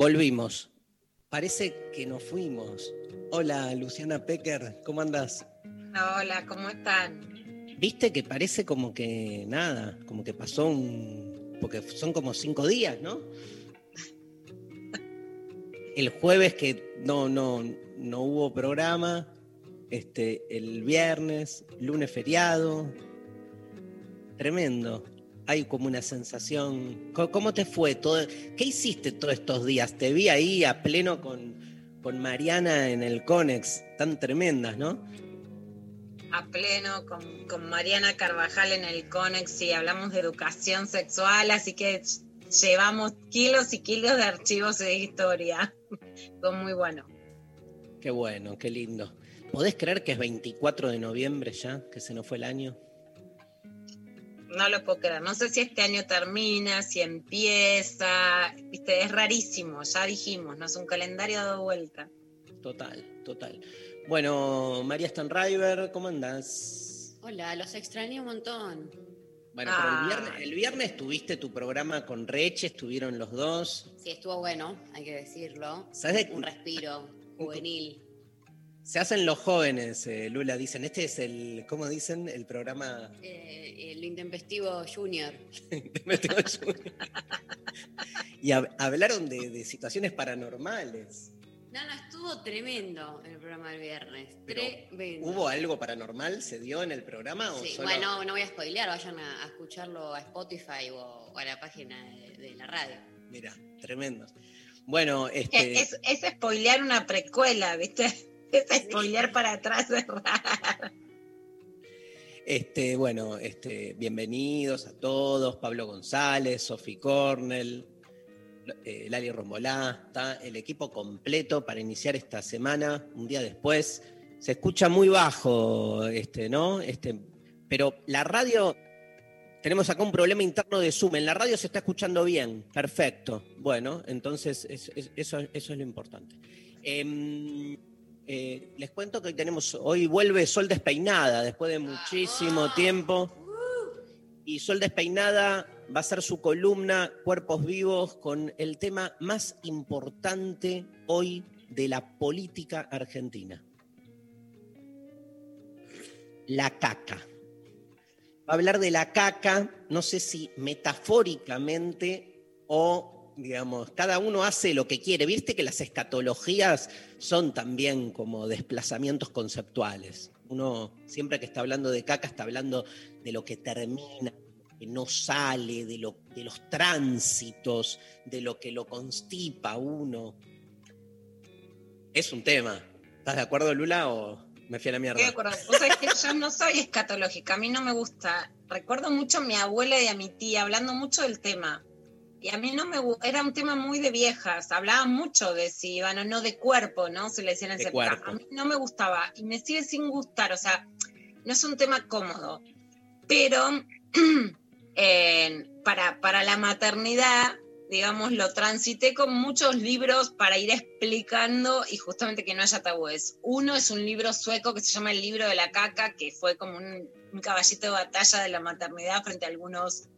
Volvimos. Parece que nos fuimos. Hola, Luciana Pecker, ¿cómo andás? Hola, ¿cómo están? Viste que parece como que nada, como que pasó un. porque son como cinco días, ¿no? El jueves que no, no, no hubo programa, este, el viernes, lunes feriado. Tremendo. Hay como una sensación. ¿Cómo te fue? Todo, ¿Qué hiciste todos estos días? Te vi ahí a pleno con, con Mariana en el Conex, tan tremendas, ¿no? A pleno con, con Mariana Carvajal en el Conex y hablamos de educación sexual, así que llevamos kilos y kilos de archivos de historia. Fue muy bueno. Qué bueno, qué lindo. ¿Podés creer que es 24 de noviembre ya, que se nos fue el año? No lo puedo creer. No sé si este año termina, si empieza. Viste, es rarísimo, ya dijimos, no es un calendario dado vuelta. Total, total. Bueno, María Stanriver, ¿cómo andás? Hola, los extrañé un montón. Bueno, pero el Ah. viernes, el viernes tuviste tu programa con Reche, estuvieron los dos. Sí, estuvo bueno, hay que decirlo. ¿Sabes de- Un respiro juvenil. Se hacen los jóvenes, eh, Lula, dicen, este es el, ¿cómo dicen? El programa... Eh, el intempestivo junior. y hab- hablaron de, de situaciones paranormales. No, no, estuvo tremendo el programa del viernes. Pero, tremendo. ¿Hubo algo paranormal? ¿Se dio en el programa? O Sí, solo- Bueno, no voy a spoilear, vayan a, a escucharlo a Spotify o, o a la página de, de la radio. Mira, tremendos. Bueno, Es, este... es, es spoilear una precuela, ¿viste? Spoilear para atrás. Este, bueno, este, bienvenidos a todos, Pablo González, Sofi Cornell, eh, Lali Rombolá, está el equipo completo para iniciar esta semana, un día después. Se escucha muy bajo, este, ¿no? Este, pero la radio, tenemos acá un problema interno de Zoom, en la radio se está escuchando bien, perfecto. Bueno, entonces es- es- eso, eso es lo importante. Em, eh, les cuento que hoy tenemos, hoy vuelve Sol Despeinada, después de muchísimo tiempo. Y Sol Despeinada va a ser su columna Cuerpos Vivos con el tema más importante hoy de la política argentina. La caca. Va a hablar de la caca, no sé si metafóricamente o, digamos, cada uno hace lo que quiere. Viste que las escatologías son también como desplazamientos conceptuales. Uno siempre que está hablando de caca está hablando de lo que termina, que no sale, de, lo, de los tránsitos, de lo que lo constipa uno. Es un tema. ¿Estás de acuerdo, Lula, o me fui a la mierda? Estoy de acuerdo. Que yo no soy escatológica, a mí no me gusta. Recuerdo mucho a mi abuela y a mi tía hablando mucho del tema. Y a mí no me era un tema muy de viejas, hablaban mucho de si iban o no de cuerpo, ¿no? Se le decían cuerpo. época. A mí no me gustaba y me sigue sin gustar, o sea, no es un tema cómodo. Pero eh, para, para la maternidad, digamos, lo transité con muchos libros para ir explicando y justamente que no haya tabúes. Uno es un libro sueco que se llama El libro de la caca, que fue como un, un caballito de batalla de la maternidad frente a algunos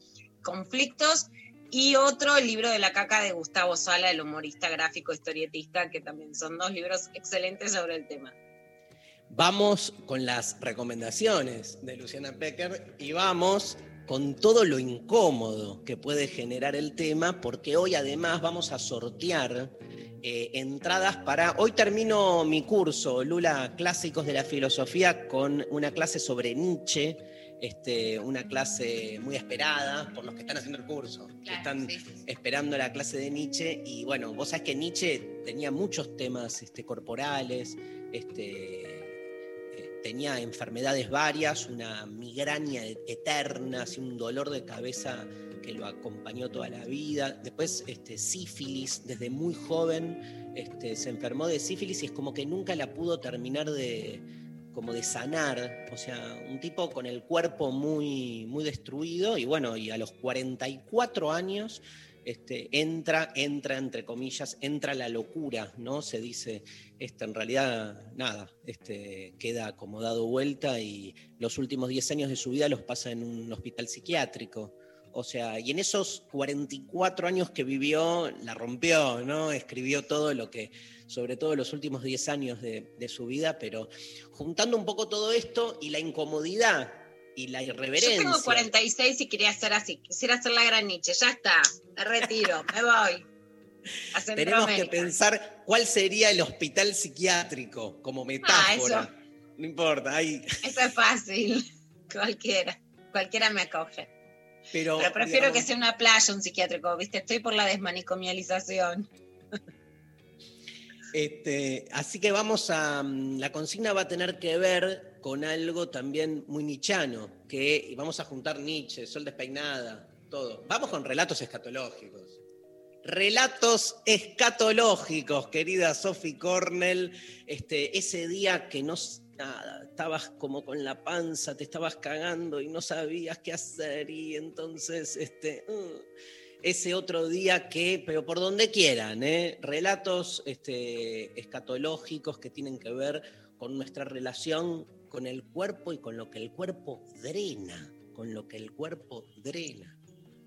conflictos. Y otro, el libro de la caca de Gustavo Sala, el humorista gráfico historietista, que también son dos libros excelentes sobre el tema. Vamos con las recomendaciones de Luciana Pecker y vamos con todo lo incómodo que puede generar el tema, porque hoy además vamos a sortear eh, entradas para... Hoy termino mi curso, Lula, Clásicos de la Filosofía, con una clase sobre Nietzsche, este, una clase muy esperada por los que están haciendo el curso, que están sí, sí, sí. esperando la clase de Nietzsche. Y bueno, vos sabés que Nietzsche tenía muchos temas este, corporales, este, eh, tenía enfermedades varias, una migraña e- eterna, así, un dolor de cabeza que lo acompañó toda la vida. Después, este, sífilis, desde muy joven este, se enfermó de sífilis y es como que nunca la pudo terminar de, como de sanar. O sea, un tipo con el cuerpo muy, muy destruido y bueno, y a los 44 años este, entra, entra, entre comillas, entra la locura, ¿no? Se dice, este, en realidad, nada, este, queda como dado vuelta y los últimos 10 años de su vida los pasa en un hospital psiquiátrico. O sea, y en esos 44 años que vivió, la rompió, ¿no? Escribió todo lo que, sobre todo los últimos 10 años de, de su vida, pero juntando un poco todo esto y la incomodidad y la irreverencia. Yo tengo 46 y quería hacer así. Quisiera hacer la gran Nietzsche. Ya está. Me retiro. me voy. A Tenemos que pensar cuál sería el hospital psiquiátrico como metáfora. Ah. No importa, hay, Eso es fácil. Cualquiera. Cualquiera me acoge. pero, Pero prefiero digamos, que sea una playa, un psiquiátrico, ¿viste? Estoy por la desmanicomialización. Este, así que vamos a. mm, La consigna va a tener que ver con algo también muy nichano, que vamos a juntar Nietzsche, Sol despeinada, todo. Vamos con relatos escatológicos. Relatos escatológicos, querida Sophie Cornell. Este, ese día que no nada, estabas como con la panza, te estabas cagando y no sabías qué hacer, y entonces este. uh, ese otro día que, pero por donde quieran, ¿eh? relatos este, escatológicos que tienen que ver con nuestra relación con el cuerpo y con lo que el cuerpo drena, con lo que el cuerpo drena.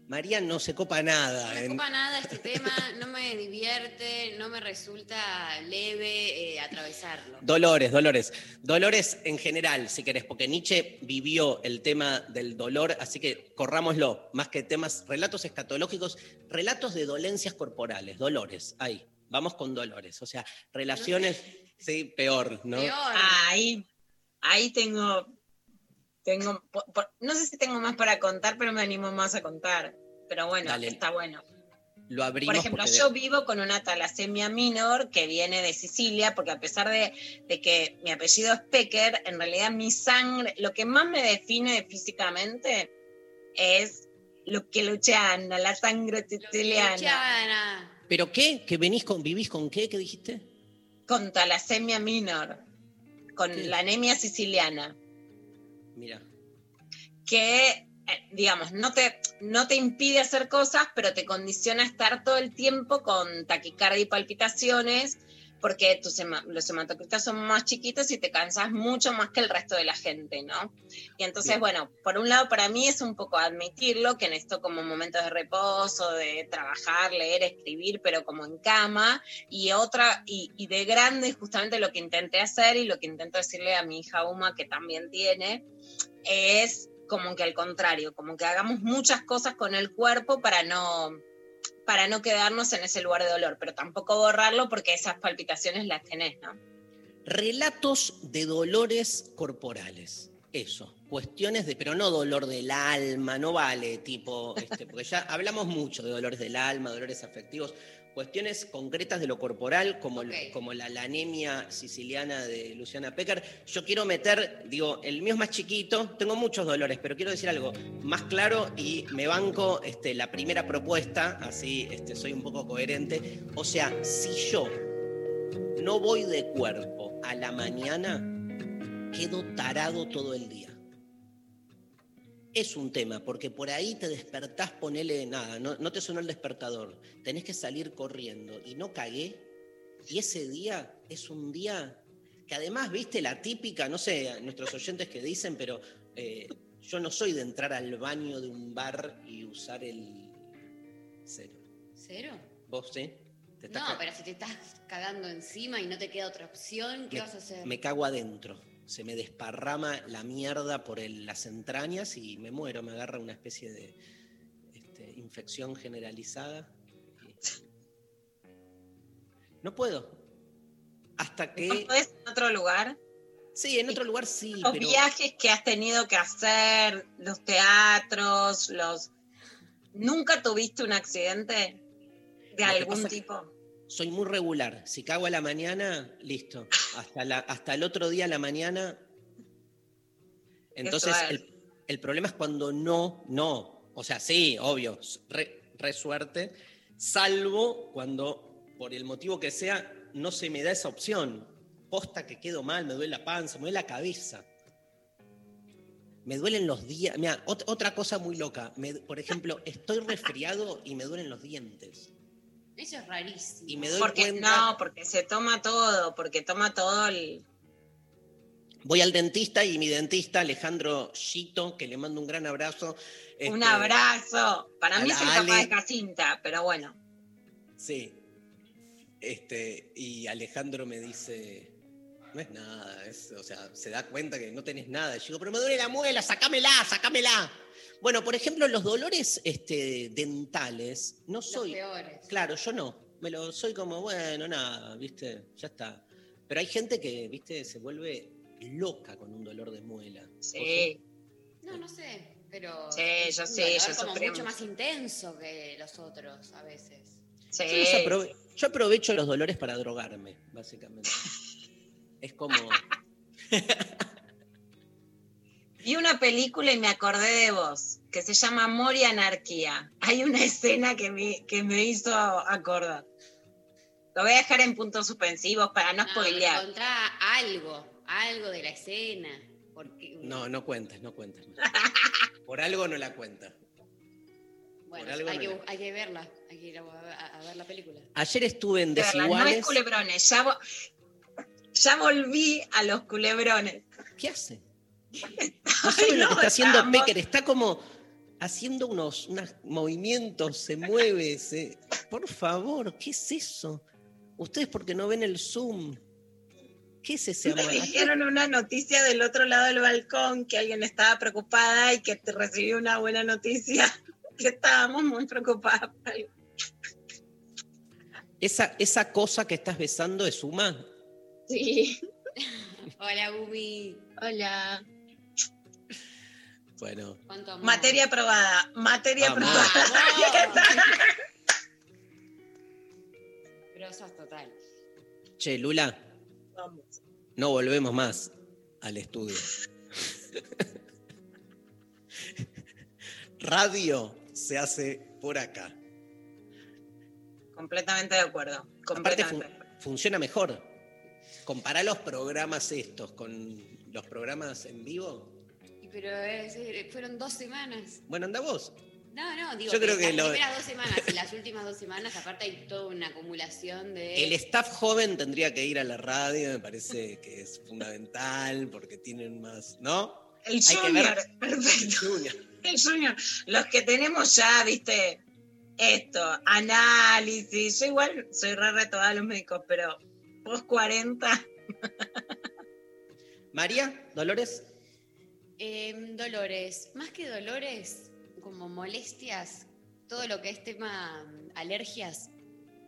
María no se copa nada. No me en- ocupa nada este tema, no me divierte, no me resulta leve eh, atravesarlo. Dolores, dolores. Dolores en general, si querés, porque Nietzsche vivió el tema del dolor, así que corrámoslo, más que temas, relatos escatológicos, relatos de dolencias corporales, dolores, ahí, vamos con dolores, o sea, relaciones, sí, peor, ¿no? Peor. Ahí, ahí tengo, tengo, no sé si tengo más para contar, pero me animo más a contar. Pero bueno, Dale. está bueno. Lo abrimos Por ejemplo, de- yo vivo con una talasemia minor que viene de Sicilia, porque a pesar de, de que mi apellido es Pecker, en realidad mi sangre, lo que más me define físicamente es lo que luchana, la sangre siciliana. ¿Pero qué? ¿Que venís con, vivís con qué? ¿Qué dijiste? con talasemia minor, con ¿Qué? la anemia siciliana. Mira, que, eh, digamos, no te, no te impide hacer cosas, pero te condiciona a estar todo el tiempo con taquicardia y palpitaciones, porque tus los hematocritos son más chiquitos y te cansas mucho más que el resto de la gente, ¿no? Y entonces, Bien. bueno, por un lado para mí es un poco admitirlo, que necesito como momentos de reposo, de trabajar, leer, escribir, pero como en cama, y otra, y, y de grande justamente lo que intenté hacer y lo que intento decirle a mi hija Uma, que también tiene, es como que al contrario, como que hagamos muchas cosas con el cuerpo para no para no quedarnos en ese lugar de dolor, pero tampoco borrarlo porque esas palpitaciones las tenés, ¿no? relatos de dolores corporales. Eso, cuestiones de, pero no dolor del alma, no vale, tipo, este, porque ya hablamos mucho de dolores del alma, dolores afectivos, cuestiones concretas de lo corporal, como, Ok. como la, la anemia siciliana de Luciana Pecker. Yo quiero meter, digo, el mío es más chiquito, tengo muchos dolores, pero quiero decir algo más claro y me banco este, la primera propuesta, así este, soy un poco coherente. O sea, si yo no voy de cuerpo a la mañana, quedo tarado todo el día. Es un tema, porque por ahí te despertás, ponele nada, no, no te sonó el despertador, tenés que salir corriendo y no cagué. Y ese día es un día que además, viste, la típica, no sé, nuestros oyentes que dicen, pero eh, yo no soy de entrar al baño de un bar y usar el cero. ¿Cero? ¿Vos sí? ¿Te estás No, pero si te estás cagando encima y no te queda otra opción, ¿qué me, vas a hacer? me cago adentro. Se me desparrama la mierda por el- las entrañas y me muero. Me agarra una especie de este, infección generalizada. no puedo. Hasta ¿No que. podés en otro lugar? Sí, en otro lugar sí, Los pero. viajes que has tenido que hacer, los teatros, los... ¿Nunca tuviste un accidente de algún tipo? Soy muy regular. Si cago a la mañana, listo. Hasta, la, hasta el otro día a la mañana. Entonces, el, el problema es cuando no, no. O sea, sí, obvio, re, re suerte. Salvo cuando, por el motivo que sea, no se me da esa opción. Posta que quedo mal, me duele la panza, me duele la cabeza. Me duelen los días. Mira, ot- otra cosa muy loca. Me- por ejemplo, estoy resfriado y me duelen los dientes. Eso es rarísimo. Y me doy Porque cuenta. no, porque se toma todo, porque toma todo el... Voy al dentista y mi dentista, Alejandro Chito, que le mando un gran abrazo. Un este, abrazo. Para mí la es el papá Ale. de Jacinta, pero bueno. Sí. Este, y Alejandro me dice, no es nada, es, o sea, se da cuenta que no tenés nada. Y yo digo, pero me duele la muela, sacámela, sacámela. Bueno, por ejemplo, los dolores este, dentales, no Los soy, peores. claro, yo no, me lo soy como, bueno, nada, viste, ya está. Pero hay gente que, viste, se vuelve loca con un dolor de muela. Sí. No, no sé, pero. Sí, es yo dolor yo como mucho más intenso que los otros a veces. Sí. Yo, los aprove- yo aprovecho los dolores para drogarme, básicamente. Es como. Vi una película y me acordé de vos, que se llama Amor y Anarquía. Hay una escena que me, que me hizo acordar. Lo voy a dejar en puntos suspensivos para no No, spoilear. encontrá algo, algo de la escena. Porque, No, no cuentes, no cuentes. Por algo no la cuenta. bueno, hay, no que, la- hay que verla, hay que ir a, a- a ver la película. Ayer estuve en De verdad, no es Desiguales. culebrones, ya, ya volví a los culebrones. ¿Qué hace? No saben lo no, que está haciendo estamos- Pecker. Está como haciendo unos, unos movimientos, se mueve. se- Por favor, ¿qué es eso? Ustedes porque no ven el Zoom. ¿Qué es ese Me amor? dijeron una noticia del otro lado del balcón que alguien estaba preocupada y que te recibió una buena noticia. Que estábamos muy preocupadas. Esa, esa cosa que estás besando es Uma. Sí. Hola, Gumi. Hola. Bueno. Materia aprobada. Materia Vamos. aprobada. Pero sos total. che, Lula, Vamos. no volvemos más al estudio. Radio se hace por acá. Completamente de acuerdo. Aparte Completamente. fun- funciona mejor. Compará los programas estos con los programas en vivo. Pero es- eh, fueron dos semanas. Bueno, anda vos. No, no, digo Yo creo que las lo- primeras dos semanas y las últimas dos semanas, aparte hay toda una acumulación de... El staff joven tendría que ir a la radio, me parece que es fundamental porque tienen más, ¿no? El Hay que Junior. ver- Perfecto. Junior. El Junior. Los que tenemos ya, viste, esto, análisis. Yo igual soy re reto a los médicos, pero post 40. María, Dolores, Em, dolores, más que dolores, como molestias, todo lo que es tema alergias,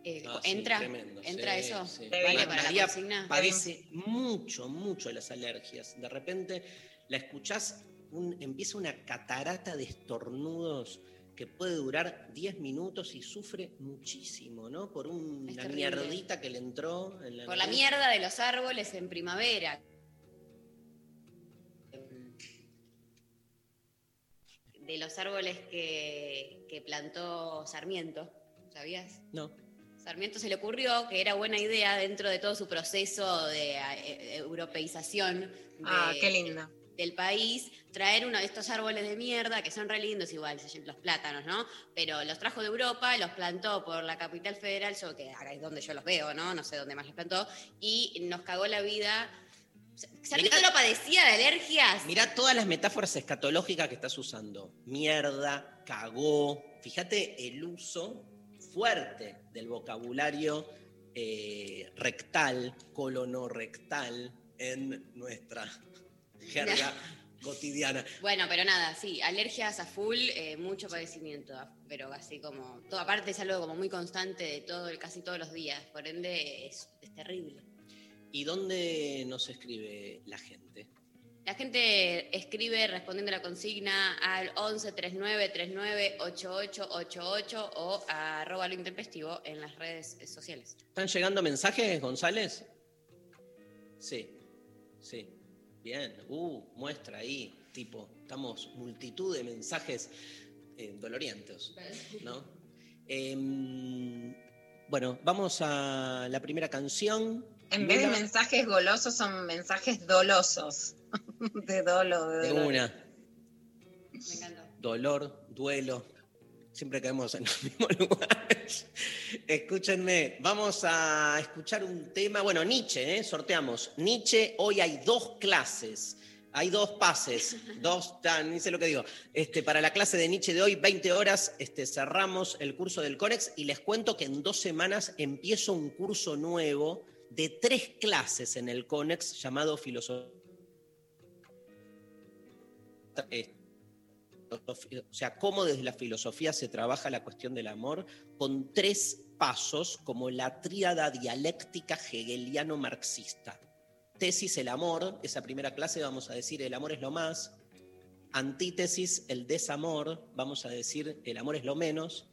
eh, Ah, entra, entra sí, eso, sí. Vale para María la consigna. padece mucho, mucho las alergias. De repente la escuchás, un- empieza una catarata de estornudos que puede durar 10 minutos y sufre muchísimo, ¿no? Por Es una mierdita que le entró. En la Por la mierda de los árboles en primavera. De los árboles que, que plantó Sarmiento, ¿sabías? No. Sarmiento se le ocurrió que era buena idea dentro de todo su proceso de eh, europeización de- Ah, qué lindo. Del país, traer uno de estos árboles de mierda, que son re lindos igual, los plátanos, ¿no? Pero los trajo de Europa, los plantó por la capital federal, yo que acá es donde yo los veo, ¿no? No sé dónde más los plantó, y nos cagó la vida. Sarmiento Mirá- no padecía de alergias. Mirá todas las metáforas escatológicas que estás usando. Mierda, cagó. Fíjate el uso fuerte del vocabulario eh, rectal, colonorrectal en nuestra jerga cotidiana. Bueno, pero nada, sí, alergias a full, eh, mucho padecimiento, pero así como, todo, aparte es algo como muy constante de todo, casi todos los días, por ende es, es terrible. ¿Y dónde nos escribe la gente? La gente escribe respondiendo a la consigna al 11 39 39 8888 o a arroba lo intempestivo en las redes sociales. ¿Están llegando mensajes, González? Sí, sí. Bien. Uh, muestra ahí, tipo, estamos multitud de mensajes eh, dolorientos, ¿no? Em, bueno, vamos a la primera canción. En vez de mensajes golosos son mensajes dolosos. De dolo, de de dolor. una. Me encantó. dolor, duelo. Siempre caemos en los mismos lugares. Escúchenme, vamos a escuchar un tema. Bueno, Nietzsche, ¿eh? sorteamos. Nietzsche, hoy hay dos clases. Hay dos pases, dos, ta, ni sé lo que digo. Este, para la clase de Nietzsche de hoy, 20 horas, este, cerramos el curso del CONEX y les cuento que en dos semanas empiezo un curso nuevo de tres clases en el CONEX llamado Filosofía. O sea, cómo desde la filosofía se trabaja la cuestión del amor con tres pasos como la tríada dialéctica hegeliano-marxista. Tesis, el amor, esa primera clase vamos a decir el amor es lo más. Antítesis, el desamor, vamos a decir el amor es lo menos.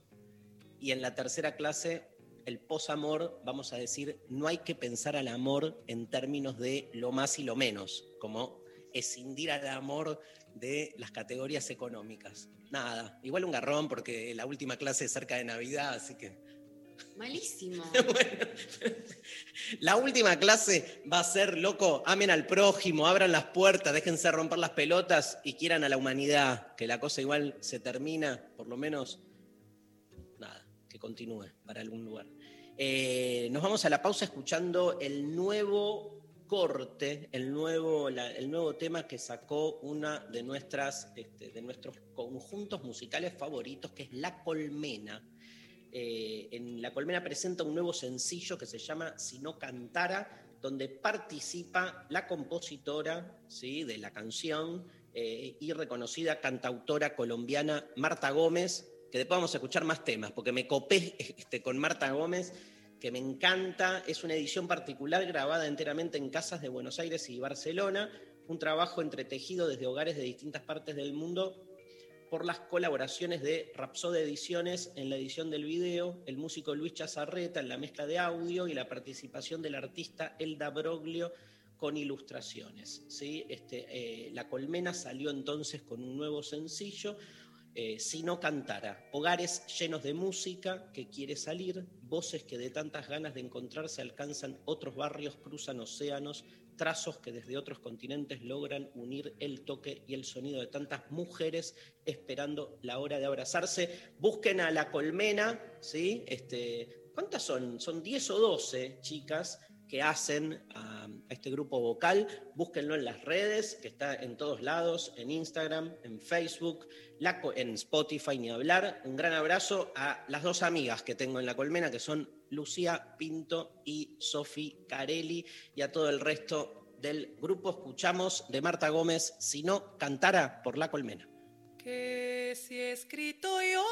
Y en la tercera clase, el posamor, vamos a decir no hay que pensar al amor en términos de lo más y lo menos, como escindir al amor de las categorías económicas. Nada, igual un garrón porque la última clase es cerca de Navidad, así que... Malísimo. Bueno, la última clase va a ser, loco, amen al prójimo, abran las puertas, déjense romper las pelotas y quieran a la humanidad, que la cosa igual se termina, por lo menos, nada, que continúe para algún lugar. Eh, nos vamos a la pausa escuchando el nuevo corte, el nuevo, el nuevo tema que sacó una de, nuestras, este, de nuestros conjuntos musicales favoritos, que es La Colmena. Eh, en La Colmena presenta un nuevo sencillo que se llama Si no cantara, donde participa la compositora ¿sí? de la canción eh, y reconocida cantautora colombiana Marta Gómez, que después vamos a escuchar más temas, porque me copé este, con Marta Gómez, que me encanta. Es una edición particular grabada enteramente en casas de Buenos Aires y Barcelona, un trabajo entretejido desde hogares de distintas partes del mundo por las colaboraciones de Rapsoda Ediciones en la edición del video, el músico Luis Chazarreta en la mezcla de audio y la participación del artista Elda Broglio con ilustraciones. ¿sí? Este, eh, la Colmena salió entonces con un nuevo sencillo, eh, Si no cantara, hogares llenos de música que quiere salir, voces que de tantas ganas de encontrarse alcanzan otros barrios, cruzan océanos, trazos que desde otros continentes logran unir el toque y el sonido de tantas mujeres esperando la hora de abrazarse. Busquen a la colmena, ¿sí? Este, ¿Cuántas son? Son 10 o 12 chicas que hacen a, a este grupo vocal. Búsquenlo en las redes, que está en todos lados, en Instagram, en Facebook, en Spotify, ni hablar. Un gran abrazo a las dos amigas que tengo en la colmena, que son Lucía Pinto y Sofi Carelli, y a todo el resto del grupo. Escuchamos de Marta Gómez, si no cantara por la colmena. Que si he escrito yo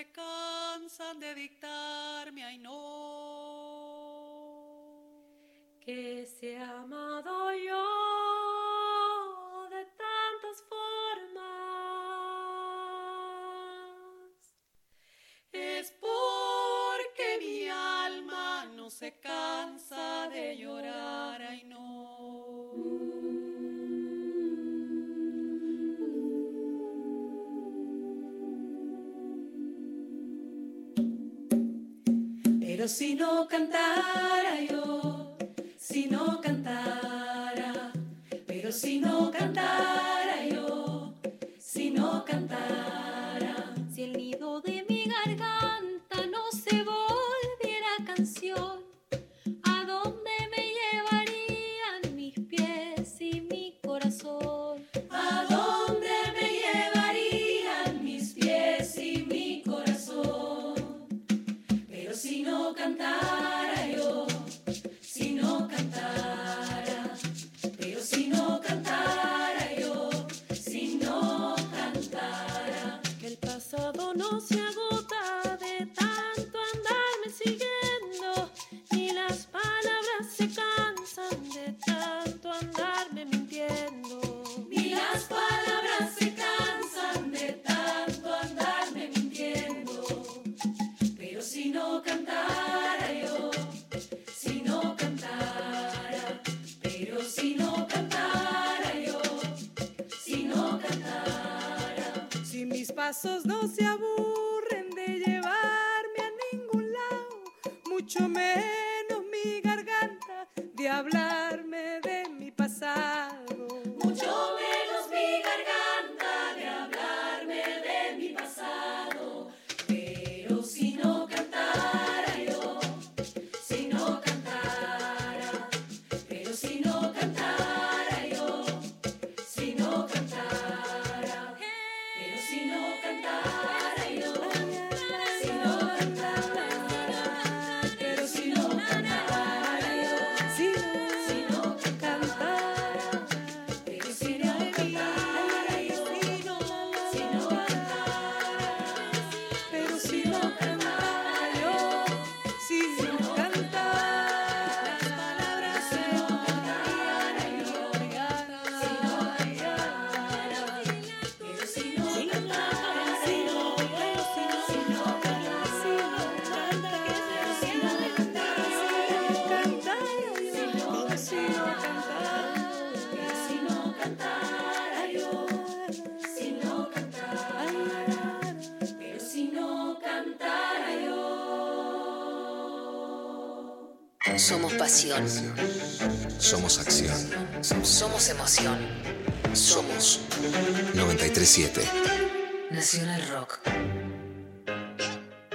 se cansan de dictarme, ay no. que se ha amado yo de tantas formas. Es porque mi alma no se cansa si no cantara yo, si no cantara, pero si no cantara Somos acción. Somos emoción. Somos 937. Nacional Rock.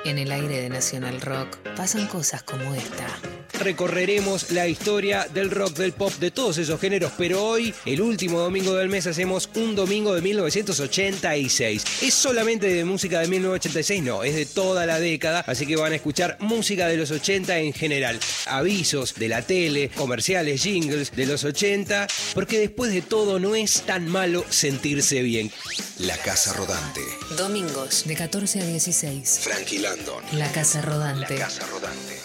En el aire de Nacional Rock pasan cosas como esta. Recorreremos la historia del rock, del pop, de todos esos géneros, pero hoy, el último domingo del mes, hacemos un domingo de 1986. ¿Es solamente de música de 1986? No, es de toda la década, así que van a escuchar música de los 80 en general. Avisos de la tele, comerciales, jingles de los 80, porque después de todo no es tan malo sentirse bien. La Casa Rodante. Domingos de 14 a 16. Frankie Landon. La Casa La Rodante. Casa Rodante.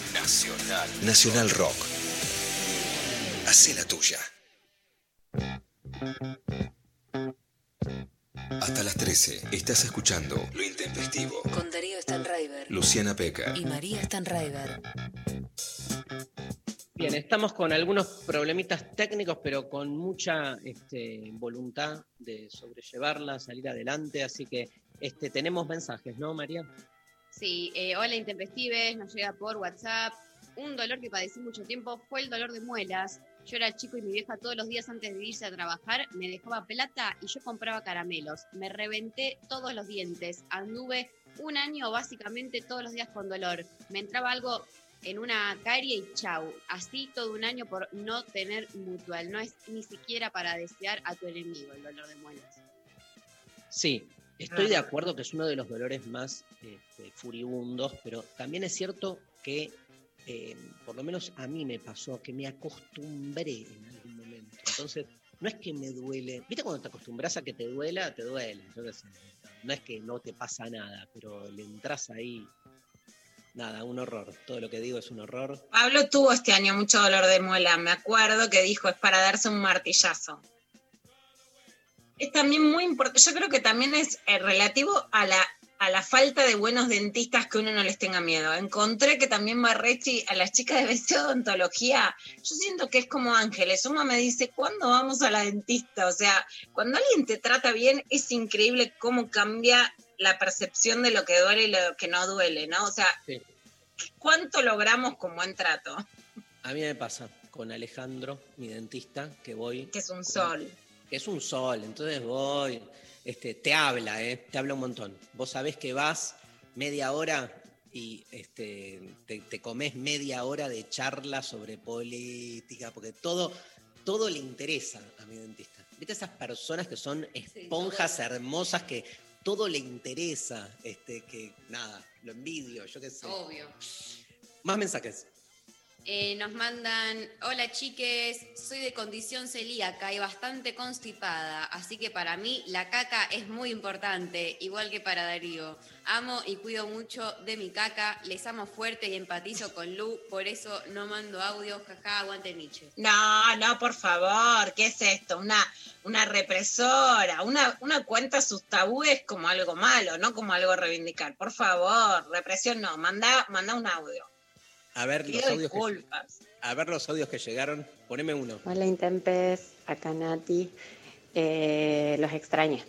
Nacional. Nacional Rock. Hacé la tuya. Hasta las 13 estás escuchando Lo Intempestivo. Con Darío Stanraiver Luciana Peca. y María Stanraiver. Bien, estamos con algunos problemitas técnicos, pero con mucha este, voluntad de sobrellevarla, salir adelante. Así que este, tenemos mensajes, ¿no, María? Sí, eh, hola Intempestives, nos llega por WhatsApp. Un dolor que padecí mucho tiempo fue el dolor de muelas. Yo era chico y mi vieja todos los días antes de irse a trabajar me dejaba plata y yo compraba caramelos. Me reventé todos los dientes. Anduve un año básicamente todos los días con dolor. Me entraba algo en una carie y chau. Así todo un año por no tener mutual. No es ni siquiera para desear a tu enemigo el dolor de muelas. Sí, estoy de acuerdo que es uno de los dolores más este, furibundos, pero también es cierto que, eh, por lo menos a mí me pasó, que me acostumbré en algún momento. Entonces, no es que me duele. ¿Viste cuando te acostumbras a que te duela? Te duele. sé. No es que no te pasa nada, pero le entras ahí. Nada, un horror. Todo lo que digo es un horror. Pablo tuvo este año mucho dolor de muela. Me acuerdo que dijo es para darse un martillazo. Es también muy importante. Yo creo que también es eh, relativo a la, a la falta de buenos dentistas que uno no les tenga miedo. Encontré que también Marrechi, a las chicas de BC Odontología, yo siento que es como ángeles. Uno me dice, ¿cuándo vamos a la dentista? O sea, cuando alguien te trata bien, es increíble cómo cambia la percepción de lo que duele y lo que no duele, ¿no? O sea, Sí. ¿cuánto logramos con buen trato? A mí me pasa con Alejandro, mi dentista, que voy. Que es un con- sol. Que es un sol, entonces voy, este, te habla, ¿eh? te habla un montón. Vos sabés que vas media hora y este, te, te comes media hora de charla sobre política, porque todo, todo le interesa a mi dentista. ¿Viste esas personas que son esponjas hermosas que todo le interesa? Este, que nada, lo envidio, yo qué sé. Obvio. Más mensajes. Eh, nos mandan, hola chiques, soy de condición celíaca y bastante constipada, así que para mí la caca es muy importante, igual que para Darío. Amo y cuido mucho de mi caca, les amo fuerte y empatizo con Lu, por eso no mando audio, jaja, aguante Nietzsche. No, no, por favor, ¿qué es esto? Una, una represora, una, una cuenta sus tabúes como algo malo, no como algo a reivindicar. Por favor, represión no, manda, manda un audio. A ver los audios que, a ver los audios que llegaron. Poneme uno. Hola Intempes, acá Nati. Eh, los extrañé.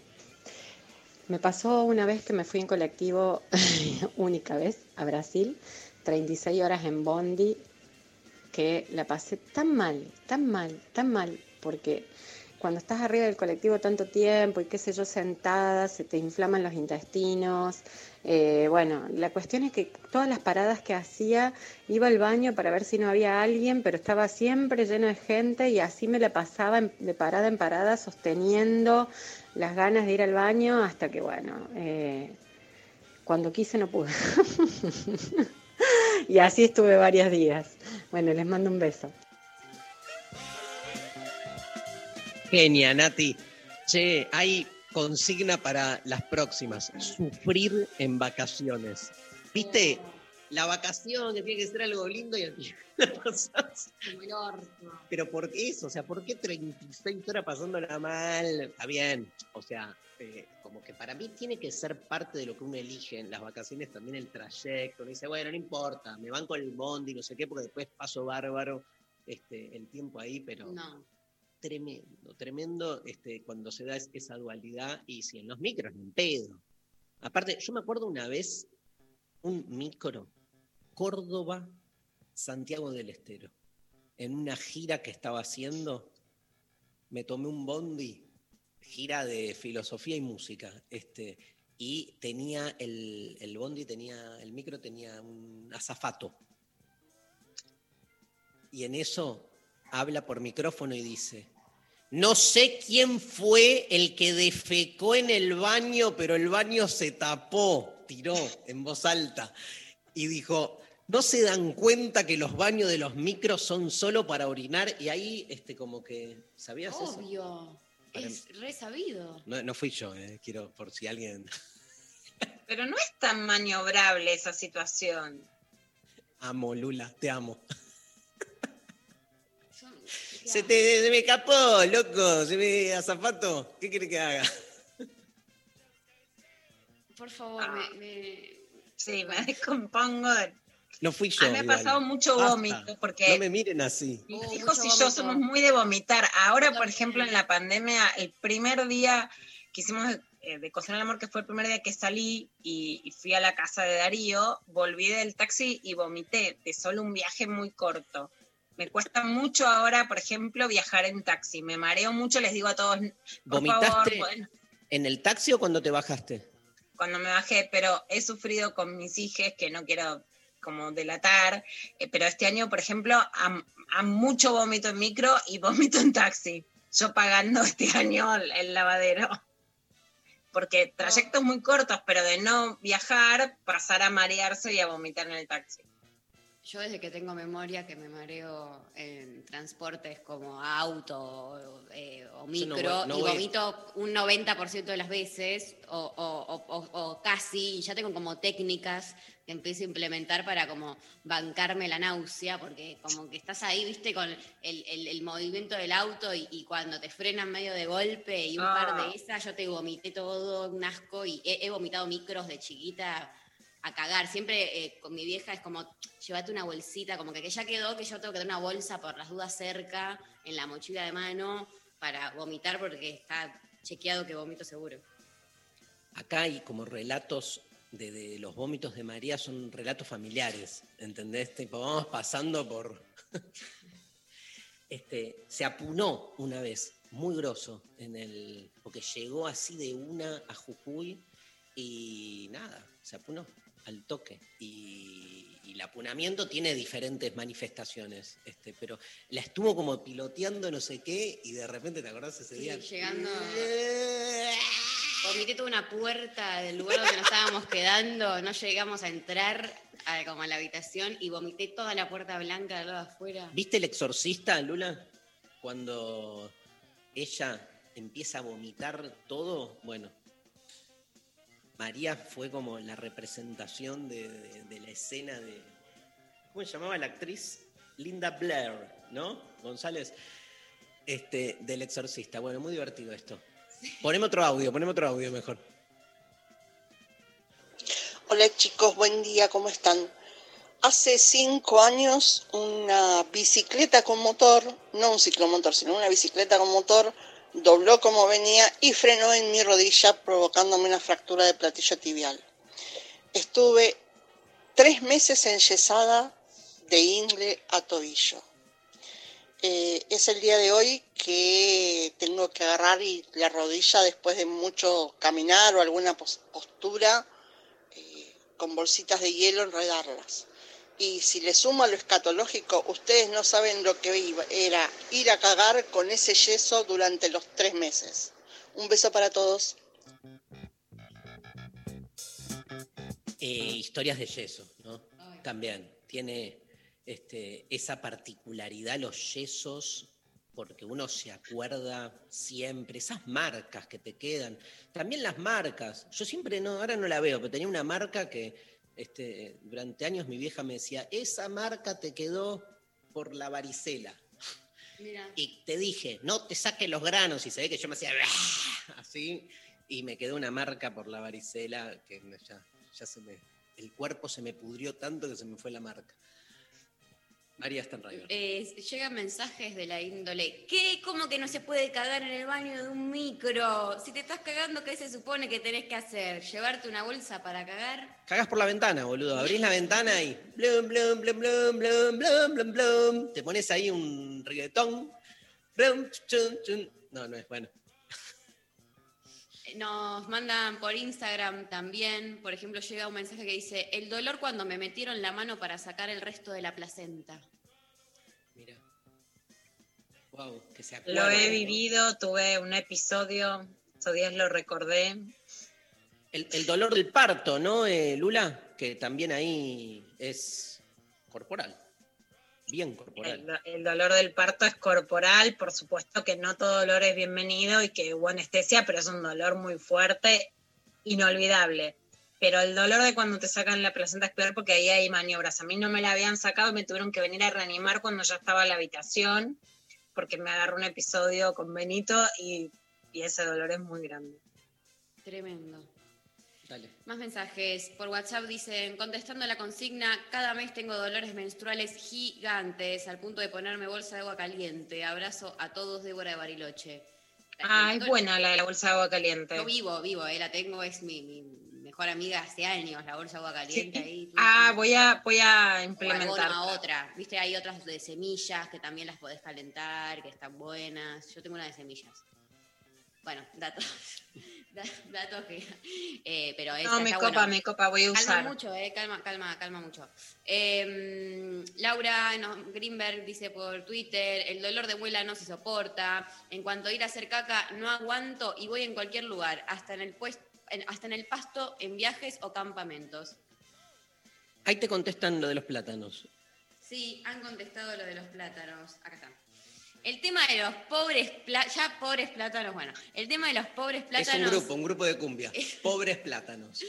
Me pasó una vez que me fui en colectivo, única vez, a Brasil, 36 horas en Bondi, que la pasé tan mal, tan mal, tan mal, porque cuando estás arriba del colectivo tanto tiempo y qué sé yo, sentada, se te inflaman los intestinos. Eh, bueno, la cuestión es que todas las paradas que hacía, iba al baño para ver si no había alguien, pero estaba siempre lleno de gente y así me la pasaba de parada en parada sosteniendo las ganas de ir al baño hasta que, bueno, eh, cuando quise no pude. y así estuve varios días. Bueno, les mando un beso. Genia, Nati. Che, hay consigna para las próximas. Sufrir en vacaciones. ¿Viste? La vacación que tiene que ser algo lindo y al final la pasás. Pero ¿por qué eso? O sea, ¿por qué 36 horas pasándola mal? Está bien. O sea, eh, como que para mí tiene que ser parte de lo que uno elige en las vacaciones también el trayecto. Uno dice, bueno, no importa, me van con el bondi, no sé qué, porque después paso bárbaro este, el tiempo ahí, pero No. Tremendo, tremendo este, cuando se da es- esa dualidad y si en los micros, ni pedo. Aparte, yo me acuerdo una vez un micro, Córdoba, Santiago del Estero, en una gira que estaba haciendo, me tomé un bondi, gira de filosofía y música, este, y tenía el, el bondi, tenía, el micro tenía un azafato. Y en eso habla por micrófono y dice, no sé quién fue el que defecó en el baño, pero el baño se tapó, tiró en voz alta y dijo, ¿no se dan cuenta que los baños de los micros son solo para orinar? Y ahí, este, como que, ¿sabías eso? Obvio. Para Es re sabido. No, no fui yo, eh, quiero, por si alguien... Pero no es tan maniobrable esa situación. Amo, Lula, te amo. Se, te, se me escapó, loco, se me azafato. ¿Qué quiere que haga? Por favor, Ah. me, me- Sí, me descompongo. de- No fui A yo. mí me ha pasado mucho Basta. vómito, porque No me miren así. mis Oh, hijos y yo somos muy de vomitar. Ahora, por ejemplo, en la pandemia, el primer día que hicimos eh, de Cocinar el Amor, que fue el primer día que salí y, y fui a la casa de Darío, volví del taxi y vomité de solo un viaje muy corto. Me cuesta mucho ahora, por ejemplo, viajar en taxi. Me mareo mucho, les digo a todos, por favor, ¿Vomitaste pueden- en el taxi o cuando te bajaste? cuando me bajé, pero he sufrido con mis hijas, que no quiero como delatar, eh, pero este año, por ejemplo, a, a mucho vómito en micro y vómito en taxi. Yo pagando este año el, el lavadero. Porque trayectos muy cortos, pero de no viajar, pasar a marearse y a vomitar en el taxi. Yo desde que tengo memoria que me mareo en transportes como auto eh, o no micro voy- no y voy. vomito un 90% de las veces o, o- o- o- o casi, y ya tengo como técnicas que empiezo a implementar para como bancarme la náusea, porque como que estás ahí, viste, con el, el- el movimiento del auto y, y cuando te frenan medio de golpe y un par Ah. de esas, yo te vomité todo, un asco, y he, he vomitado micros de chiquita a cagar. Siempre eh, con mi vieja es como, llévate una bolsita, como que, que ya quedó, que yo tengo que tener una bolsa por las dudas cerca, en la mochila de mano, para vomitar, porque está chequeado que vomito seguro. Acá hay como relatos de, los vómitos de María, son relatos familiares, ¿entendés? Tipo, vamos pasando por... este, se apunó una vez, muy grosso, en el, porque llegó así de una a Jujuy y nada, se apunó al toque. Y, y el apunamiento tiene diferentes manifestaciones, este, pero la estuvo como piloteando no sé qué y de repente, ¿te acordás ese Sí, día? llegando- Vomité toda una puerta del lugar donde nos estábamos quedando, no llegamos a entrar a, como a la habitación y vomité toda la puerta blanca del lado de afuera. ¿Viste el exorcista, Lula? Cuando ella empieza a vomitar todo, bueno, María fue como la representación de, de- de la escena de. ¿Cómo se llamaba la actriz? Linda Blair, ¿no? González. Este, del exorcista. Bueno, muy divertido esto. Poneme otro audio, poneme otro audio mejor. Hola chicos, buen día, ¿cómo están? Hace cinco años una bicicleta con motor, no un ciclomotor, sino una bicicleta con motor, dobló como venía y frenó en mi rodilla provocándome una fractura de platillo tibial. Estuve tres meses enyesada de ingle a tobillo. Eh, es el día de hoy que tengo que agarrar la rodilla después de mucho caminar o alguna pos- postura eh, con bolsitas de hielo enredarlas. Y si le sumo a lo escatológico, ustedes no saben lo que iba- era ir a cagar con ese yeso durante los tres meses. Un beso para todos. Eh, historias de yeso, ¿no? También tiene este, esa particularidad los yesos, porque uno se acuerda siempre, esas marcas que te quedan. También las marcas. Yo siempre no, ahora no la veo, pero tenía una marca que este, durante años mi vieja me decía, esa marca te quedó por la varicela. Y te dije, no te saques los granos. Y se ve que yo me hacía así. Y me quedó una marca por la varicela que ya, ya se me. El cuerpo se me pudrió tanto que se me fue la marca. María Stanriver. Eh, llegan mensajes de la índole. ¿Qué? ¿Cómo que no se puede cagar en el baño de un micro? Si te estás cagando, ¿qué se supone que tenés que hacer? ¿Llevarte una bolsa para cagar? Cagás por la ventana, boludo. Abrís la ventana y. Blum, blum, blum, blum, blum, blum, blum, blum. Te pones ahí un reggaetón. Blum, chun, chun. No, no es bueno. Nos mandan por Instagram también, por ejemplo, llega un mensaje que dice, el dolor cuando me metieron la mano para sacar el resto de la placenta. Mira. Wow, que se Lo he vivido, tuve un episodio, estos días lo recordé. El, el dolor del parto, ¿no, eh, Lula? Que también ahí es corporal. Bien corporal. El, do- el dolor del parto es corporal, por supuesto que no todo dolor es bienvenido y que hubo anestesia, pero es un dolor muy fuerte, inolvidable. Pero el dolor de cuando te sacan la placenta es peor porque ahí hay maniobras. A mí no me la habían sacado y me tuvieron que venir a reanimar cuando ya estaba en la habitación, porque me agarró un episodio con Benito y, y ese dolor es muy grande. Tremendo. Dale. Más mensajes. Por WhatsApp dicen, contestando la consigna, cada mes tengo dolores menstruales gigantes al punto de ponerme bolsa de agua caliente. Abrazo a todos, Débora de Bariloche. Ah, es buena la de la bolsa de agua caliente. Yo vivo, vivo, eh, la tengo, es mi, mi mejor amiga hace años, la bolsa de agua caliente ahí. tú- Ah, voy a, voy a implementar. otra. Viste, hay otras de semillas que también las podés calentar, que están buenas. Yo tengo una de semillas. Bueno, datos. da- datos que. eh, pero esa No, me copa, me copa, voy a Calma usar. mucho, eh, calma, calma, calma mucho. Eh, Laura no, Greenberg dice por Twitter, el dolor de muela no se soporta. En cuanto a ir a hacer caca, no aguanto y voy en cualquier lugar, hasta en el pues- en- hasta en el pasto, en viajes o campamentos. Ahí te contestan lo de los plátanos. Sí, han contestado lo de los plátanos. Acá está. El tema de los pobres plátanos, ya pobres plátanos, bueno, el tema de los pobres Es plátanos un grupo, un grupo de cumbia. Pobres plátanos.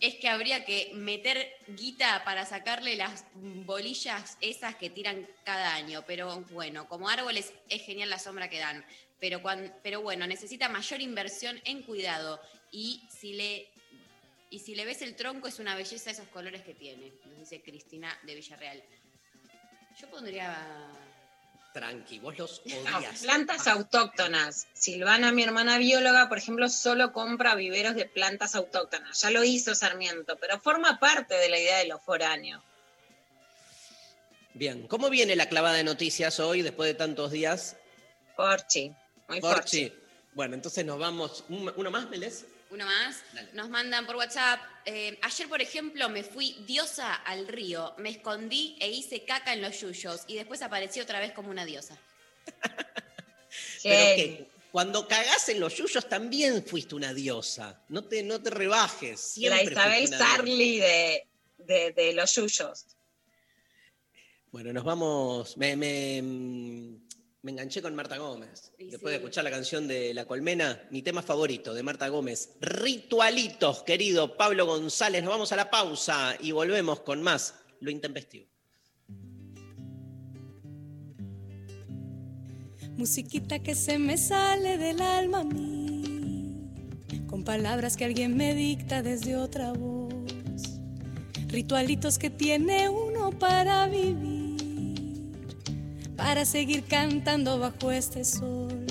es que habría que meter guita para sacarle las bolillas esas que tiran cada año. Pero bueno, como árboles es genial la sombra que dan. Pero, cuan- pero bueno, necesita mayor inversión en cuidado. Y si le y si le ves el tronco es una belleza esos colores que tiene, nos dice Cristina de Villarreal. Yo pondría Tranqui, vos los odias. plantas autóctonas. Silvana, mi hermana bióloga, por ejemplo, solo compra viveros de plantas autóctonas. Ya lo hizo Sarmiento, pero forma parte de la idea de lo foráneo. Bien, ¿cómo viene la clavada de noticias hoy después de tantos días? Porchi, muy Porchi. Bueno, entonces nos vamos. ¿Un- ¿Uno más, Melés? Uno más. Nos mandan por WhatsApp. eh, ayer, por ejemplo, me fui diosa al río, me escondí e hice caca en los yuyos y después aparecí otra vez como una diosa. Pero que cuando cagás en los yuyos también fuiste una diosa. No te, no te rebajes. La Siempre Isabel una diosa. Sarli de, de, de los yuyos. Bueno, nos vamos. Me, me, me enganché con Marta Gómez. Y Después de escuchar la canción de La Colmena, mi tema favorito de Marta Gómez. Ritualitos, querido Pablo González. Nos vamos a la pausa y volvemos con más Lo Intempestivo. Musiquita que se me sale del alma a mí, con palabras que alguien me dicta desde otra voz, ritualitos que tiene uno para vivir, para seguir cantando bajo este sol.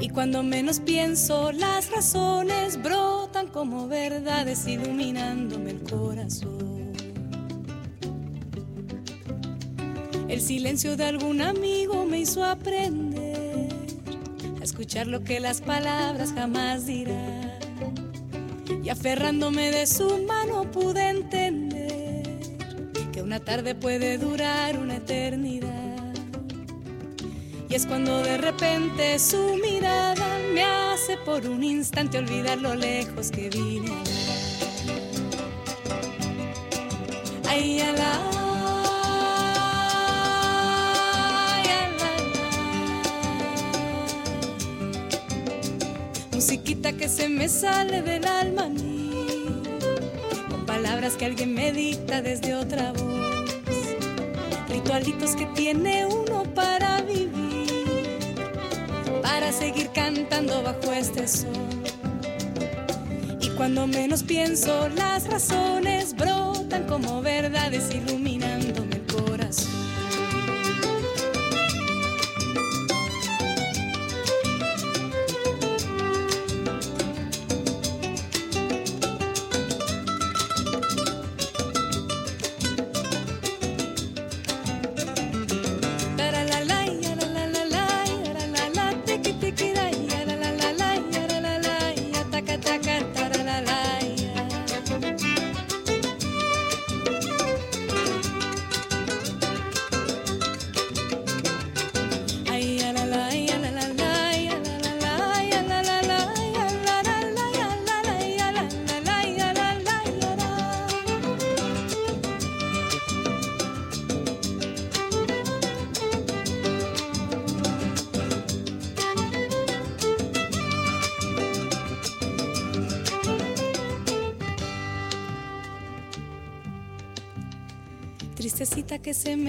Y cuando menos pienso, las razones brotan como verdades iluminándome el corazón. El silencio de algún amigo me hizo aprender a escuchar lo que las palabras jamás dirán. Y aferrándome de su mano pude entender una tarde puede durar una eternidad. Y es cuando de repente su mirada me hace por un instante olvidar lo lejos que vine. Ay, ala. Musiquita que se me sale del alma a mí, con palabras que alguien me dicta desde otra voz, que tiene uno para vivir, para seguir cantando bajo este sol. Y cuando menos pienso, las razones brotan como verdades iluminándome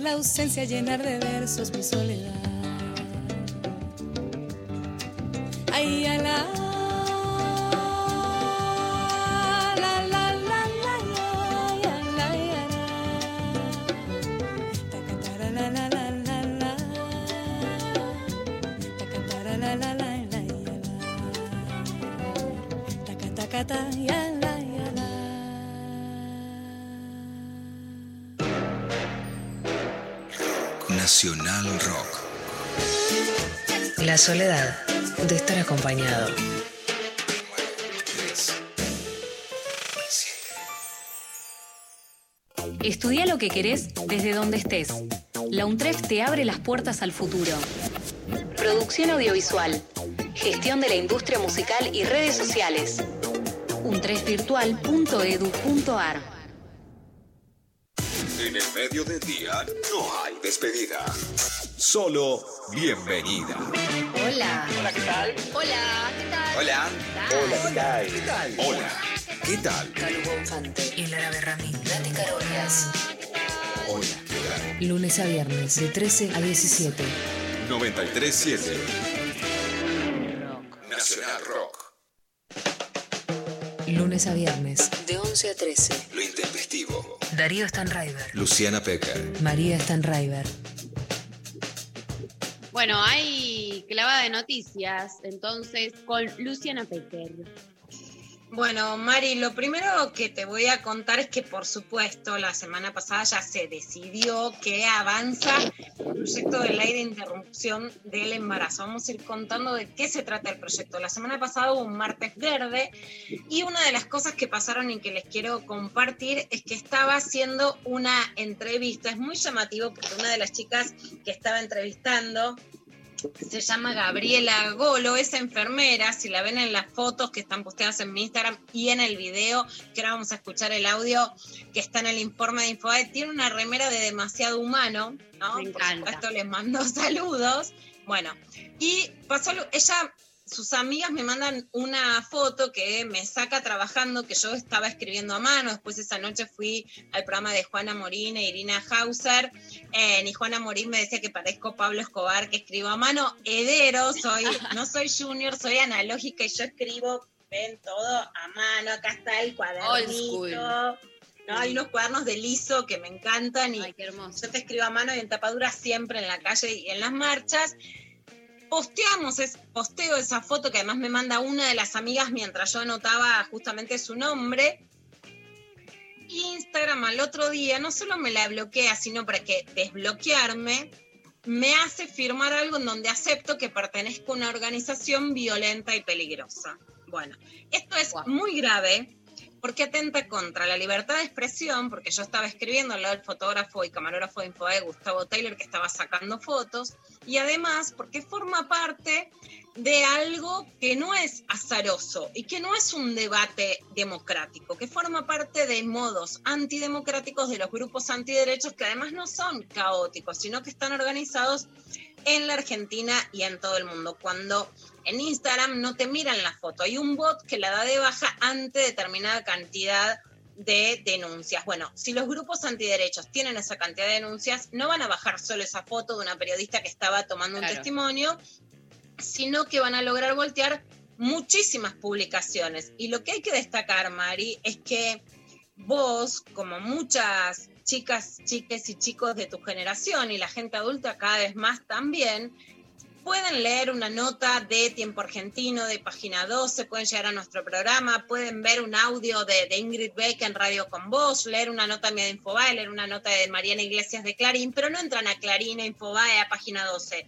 la ausencia, llenar de versos mi soledad. Soledad de estar acompañado. Estudia lo que querés desde donde estés. La UNTREF te abre las puertas al futuro. Producción audiovisual, gestión de la industria musical y redes sociales. untrefvirtual.edu.ar En el medio del día no hay despedida. Solo bienvenida. Hola. Hola, ¿qué tal? Hola. Hola, ¿qué tal? ¿Qué tal? Hola. ¿Qué tal? Calvo Infante, El Árabe Ramín, Nati Carolias. Hola. ¿Qué tal? Lunes a viernes de 13 a 17. 937 Nacional Rock. Lunes a viernes de 11 a 13. Lo intempestivo. Darío Stanraiver, Luciana Pecker. María Stanraiver. Bueno, hay clavada de noticias, entonces, con Luciana Pecker. Bueno, Mari, lo primero que te voy a contar es que, por supuesto, la semana pasada ya se decidió que avanza el proyecto de ley de interrupción del embarazo. Vamos a ir contando de qué se trata el proyecto. La semana pasada hubo un martes verde y una de las cosas que pasaron y que les quiero compartir es que estaba haciendo una entrevista. Es muy llamativo porque una de las chicas que estaba entrevistando se llama Gabriela Golo, es enfermera, si la ven en las fotos que están posteadas en mi Instagram y en el video, que ahora vamos a escuchar el audio que está en el informe de Infobae, tiene una remera de demasiado humano, ¿no? Me Por encanta. supuesto les mando saludos. Bueno, y pasó, ella, sus amigas me mandan una foto que me saca trabajando, que yo estaba escribiendo a mano, después esa noche fui al programa de Juana Morín e Irina Hauser, eh, y Juana Morín me decía que parezco Pablo Escobar, que escribo a mano, hedero, soy, no soy junior, soy analógica y yo escribo, ven todo a mano, acá está el cuadernito. ¿no? Hay unos cuadernos de liso que me encantan y Ay, qué hermoso. yo te escribo a mano y en tapadura siempre en la calle y en las marchas. Posteamos, es, posteo esa foto que además me manda una de las amigas mientras yo anotaba justamente su nombre. Instagram al otro día no solo me la bloquea, sino para que desbloquearme, me hace firmar algo en donde acepto que pertenezco a una organización violenta y peligrosa. Bueno, esto es muy grave porque atenta contra la libertad de expresión, porque yo estaba escribiendo al lado del fotógrafo y camarógrafo de Infobae, Gustavo Taylor, que estaba sacando fotos, y además porque forma parte de algo que no es azaroso y que no es un debate democrático, que forma parte de modos antidemocráticos de los grupos antiderechos que además no son caóticos, sino que están organizados en la Argentina y en todo el mundo. Cuando en Instagram no te miran la foto, hay un bot que la da de baja ante determinada cantidad de denuncias. Bueno, si los grupos antiderechos tienen esa cantidad de denuncias, no van a bajar solo esa foto de una periodista que estaba tomando un testimonio, sino que van a lograr voltear muchísimas publicaciones. Y lo que hay que destacar, Mari, es que vos, como muchas chicas, chiques y chicos de tu generación y la gente adulta cada vez más también, pueden leer una nota de Tiempo Argentino, de Página 12, pueden llegar a nuestro programa, pueden ver un audio de, Ingrid Beck en Radio con Vos, leer una nota mía de Infobae, leer una nota de Mariana Iglesias de Clarín, pero no entran a Clarín, a Infobae, a Página 12.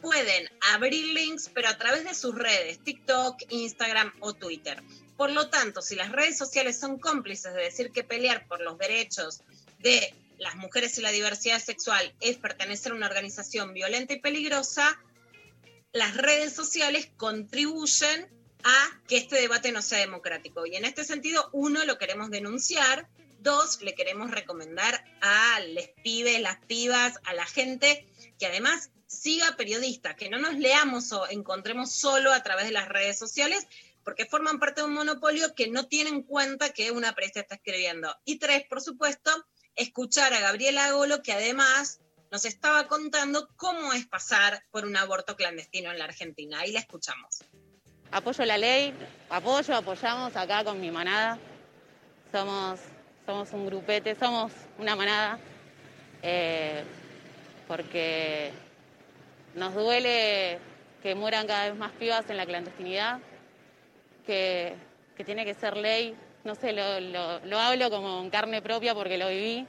Pueden abrir links, pero a través de sus redes, TikTok, Instagram o Twitter. Por lo tanto, si las redes sociales son cómplices de decir que pelear por los derechos de las mujeres y la diversidad sexual es pertenecer a una organización violenta y peligrosa, las redes sociales contribuyen a que este debate no sea democrático. Y en este sentido, uno, lo queremos denunciar, dos, le queremos recomendar a los pibes, las pibas, a la gente que además siga periodistas, que no nos leamos o encontremos solo a través de las redes sociales, porque forman parte de un monopolio que no tiene en cuenta que una periodista está escribiendo. Y tres, por supuesto, escuchar a Gabriela Golo, que además nos estaba contando cómo es pasar por un aborto clandestino en la Argentina. Ahí la escuchamos. apoyo la ley, apoyo, apoyamos acá con mi manada. Somos, somos un grupete, somos una manada, eh, porque nos duele que mueran cada vez más pibas en la clandestinidad, que, que tiene que ser ley. No sé, lo, lo- lo hablo como en carne propia porque lo viví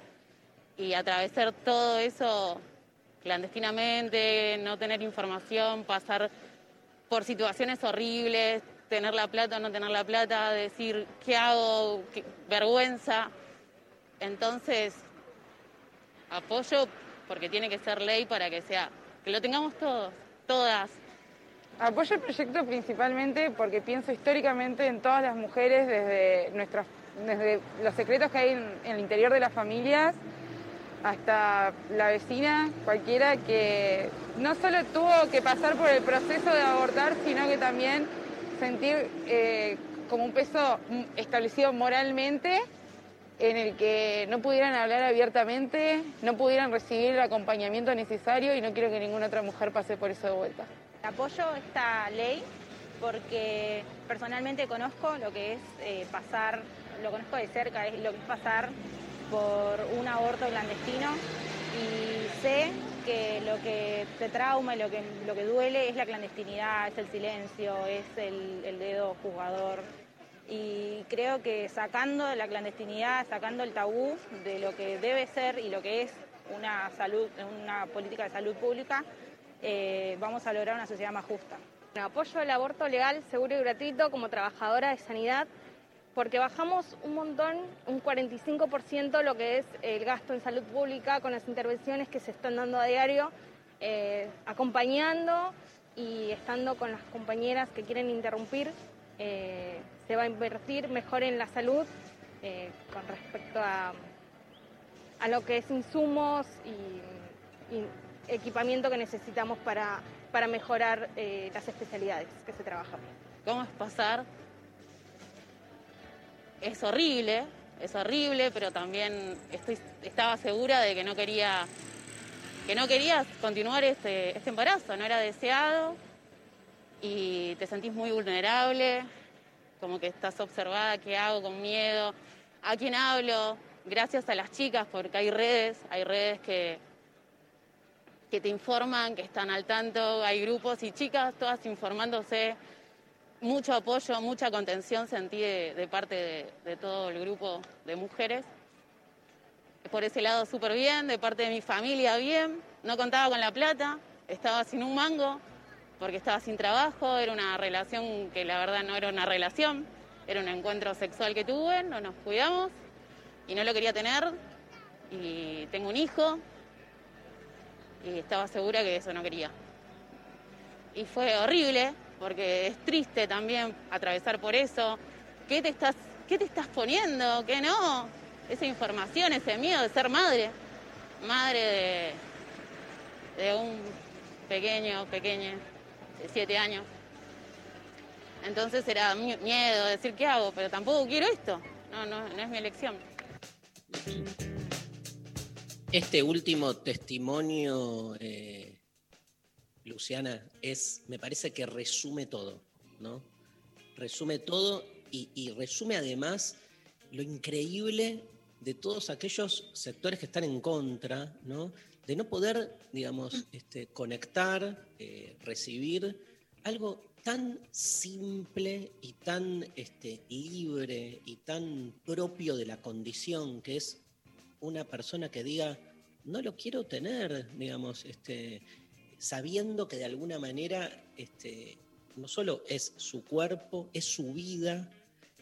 y atravesar todo eso clandestinamente, no tener información, pasar por situaciones horribles, tener la plata o no tener la plata, decir qué hago, qué vergüenza. Entonces, apoyo porque tiene que ser ley para que sea, que lo tengamos todos, todas. Apoyo el proyecto principalmente porque pienso históricamente en todas las mujeres desde, nuestras, desde los secretos que hay en el interior de las familias hasta la vecina, cualquiera que no solo tuvo que pasar por el proceso de abortar, sino que también sentir eh, como un peso establecido moralmente en el que no pudieran hablar abiertamente, no pudieran recibir el acompañamiento necesario y no quiero que ninguna otra mujer pase por eso de vuelta. Apoyo esta ley porque personalmente conozco lo que es eh, pasar, lo conozco de cerca, es lo que es pasar por un aborto clandestino y sé que lo que te trauma y lo que, lo que duele es la clandestinidad, es el silencio, es el, el dedo juzgador. y creo que sacando la clandestinidad, sacando el tabú de lo que debe ser y lo que es una salud, una política de salud pública, eh, vamos a lograr una sociedad más justa. Apoyo el aborto legal, seguro y gratuito como trabajadora de sanidad porque bajamos un montón, un 45% lo que es el gasto en salud pública con las intervenciones que se están dando a diario, eh, acompañando y estando con las compañeras que quieren interrumpir. eh, se va a invertir mejor en la salud eh, con respecto a, a lo que es insumos y, y equipamiento que necesitamos para, para mejorar eh, las especialidades que se trabajan. ¿Cómo es pasar? Es horrible, es horrible, pero también estoy, estaba segura de que no quería que no querías continuar este, este embarazo, no era deseado y te sentís muy vulnerable, como que estás observada, qué hago con miedo, a quién hablo, gracias a las chicas, porque hay redes, hay redes que, que te informan, que están al tanto, hay grupos y chicas todas informándose, mucho apoyo, mucha contención sentí de, parte de, de todo el grupo de mujeres. Por ese lado súper bien, de parte de mi familia bien, no contaba con la plata, estaba sin un mango, porque estaba sin trabajo, era una relación que la verdad no era una relación, era un encuentro sexual que tuve, no nos cuidamos y no lo quería tener y tengo un hijo y estaba segura que eso no quería. Y fue horrible porque es triste también atravesar por eso. ¿Qué te estás, qué te estás poniendo? ¿Qué no? Esa información, ese miedo de ser madre, madre de, un pequeño, pequeña, de siete años. Entonces era mi- miedo, decir qué hago, pero tampoco quiero esto. No, no, no es mi elección. Este último testimonio, eh, Luciana, es, me parece que resume todo, ¿no? Resume todo y, y resume además lo increíble de todos aquellos sectores que están en contra, ¿no? De no poder, digamos, este, conectar, eh, recibir algo tan simple y tan este, libre y tan propio de la condición que es una persona que diga, no lo quiero tener, digamos, este, sabiendo que de alguna manera este, no solo es su cuerpo, es su vida,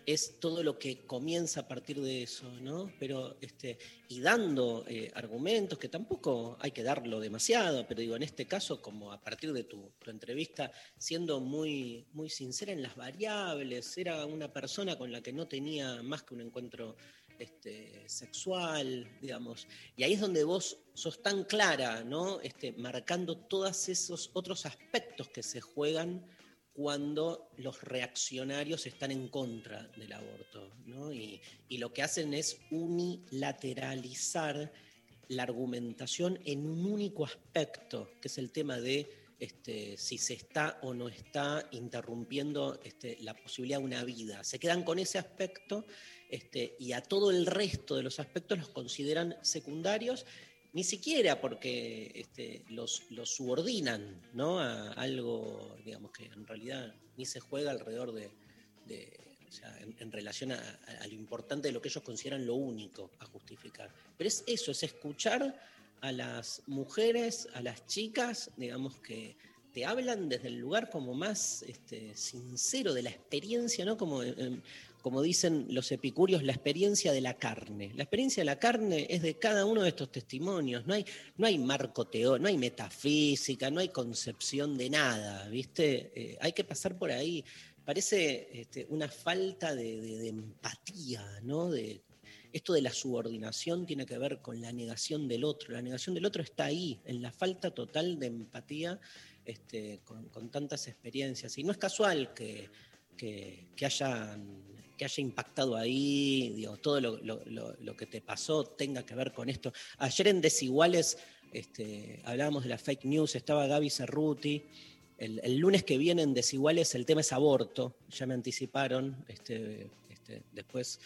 es todo lo que comienza a partir de eso, ¿no? Pero, este, y dando eh, argumentos que tampoco hay que darlo demasiado, pero digo, en este caso, como a partir de tu, tu entrevista, siendo muy, muy sincera en las variables, era una persona con la que no tenía más que un encuentro este, sexual, digamos. Y ahí es donde vos sos tan clara, ¿no? Este, marcando todos esos otros aspectos que se juegan cuando los reaccionarios están en contra del aborto, ¿no? Y, lo que hacen es unilateralizar la argumentación en un único aspecto, que es el tema de este, si se está o no está interrumpiendo este, la posibilidad de una vida. Se quedan con ese aspecto este, y a todo el resto de los aspectos los consideran secundarios, ni siquiera porque este, los, subordinan ¿no? a algo, digamos, que en realidad ni se juega alrededor de, en, relación a lo importante de lo que ellos consideran lo único a justificar. Pero es eso, es escuchar a las mujeres, a las chicas, digamos, que te hablan desde el lugar como más este, sincero de la experiencia, ¿no? Como, em, como dicen los epicúreos, la experiencia de la carne. La experiencia de la carne es de cada uno de estos testimonios. No hay, no hay marco teórico, no hay metafísica, no hay concepción de nada, ¿viste? Eh, hay que pasar por ahí. Parece este, una falta de, empatía, ¿no? Esto de la subordinación tiene que ver con la negación del otro. La negación del otro está ahí, en la falta total de empatía este, con, tantas experiencias. Y no es casual que, que hayan, que haya impactado ahí, todo lo, lo- lo- que te pasó tenga que ver con esto. Ayer en Desiguales este, hablábamos de la fake news, estaba Gaby Cerruti. El, el lunes que viene en Desiguales el tema es aborto, ya me anticiparon. Este, este, después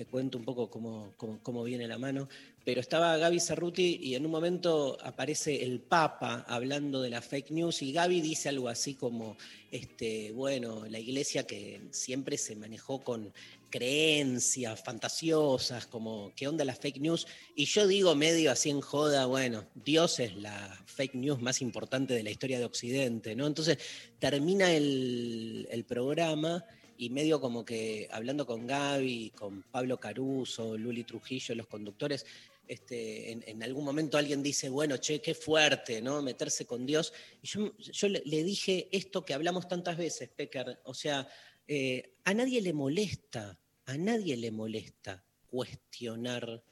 te cuento un poco cómo, cómo- viene la mano. Pero estaba Gaby Cerruti y en un momento aparece el Papa hablando de la fake news y Gaby dice algo así como, este, bueno, la iglesia que siempre se manejó con creencias fantasiosas, como qué onda la fake news. Y yo digo medio así en joda, bueno, Dios es la fake news más importante de la historia de Occidente, ¿no? Entonces termina el programa y medio como que hablando con Gaby, con Pablo Caruso, Luli Trujillo, los conductores, este, en, algún momento alguien dice, bueno, che, qué fuerte, ¿no? Meterse con Dios. Y yo, yo le, le dije esto que hablamos tantas veces, Pecker, o sea, eh, a nadie le molesta, a nadie le molesta cuestionar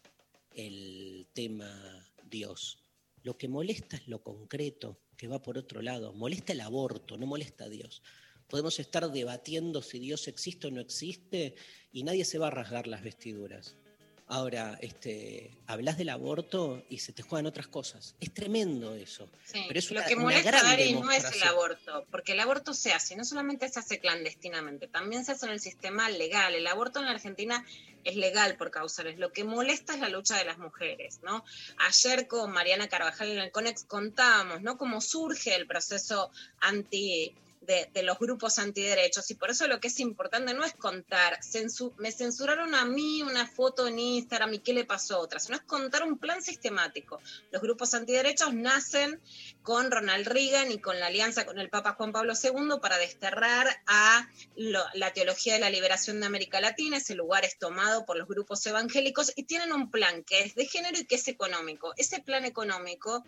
el tema Dios. Lo que molesta es lo concreto, que va por otro lado. Molesta el aborto, no molesta a Dios. Podemos estar debatiendo si Dios existe o no existe y nadie se va a rasgar las vestiduras. Ahora, este, hablas del aborto y se te juegan otras cosas. Es tremendo eso. Sí, Pero es lo una- que una molesta, gran Dari, no es el aborto, porque el aborto se hace, no solamente se hace clandestinamente, también se hace en el sistema legal. El aborto en la Argentina es legal por causales. Lo que molesta es la lucha de las mujeres, ¿no? Ayer con Mariana Carvajal en el CONEX contábamos, ¿no? Cómo surge el proceso anti de, los grupos antiderechos y por eso lo que es importante no es contar, me censuraron a mí una foto en Instagram y qué le pasó a otra, sino es contar un plan sistemático. Los grupos antiderechos nacen con Ronald Reagan y con la alianza con el Papa Juan Pablo II para desterrar a la teología de la liberación de América Latina. Ese lugar es tomado por los grupos evangélicos y tienen un plan que es de género y que es económico. Ese plan económico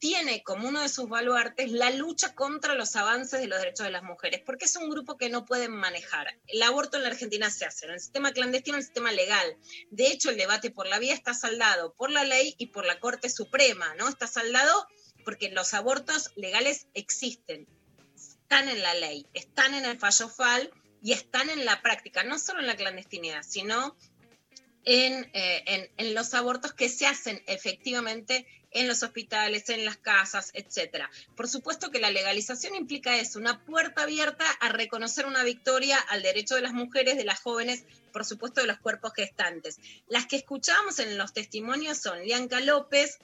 tiene como uno de sus baluartes la lucha contra los avances de los derechos de las mujeres, porque es un grupo que no pueden manejar. El aborto en la Argentina se hace en el sistema clandestino, en el sistema legal. De hecho, el debate por la vía está saldado por la ley y por la Corte Suprema, ¿no? Está saldado porque los abortos legales existen, están en la ley, están en el fallo FAL y están en la práctica, no solo en la clandestinidad, sino en, eh, en los abortos que se hacen efectivamente en los hospitales, en las casas, etcétera. Por supuesto que la legalización implica eso, una puerta abierta a reconocer una victoria al derecho de las mujeres, de las jóvenes, por supuesto de los cuerpos gestantes. Las que escuchamos en los testimonios son Lianca López,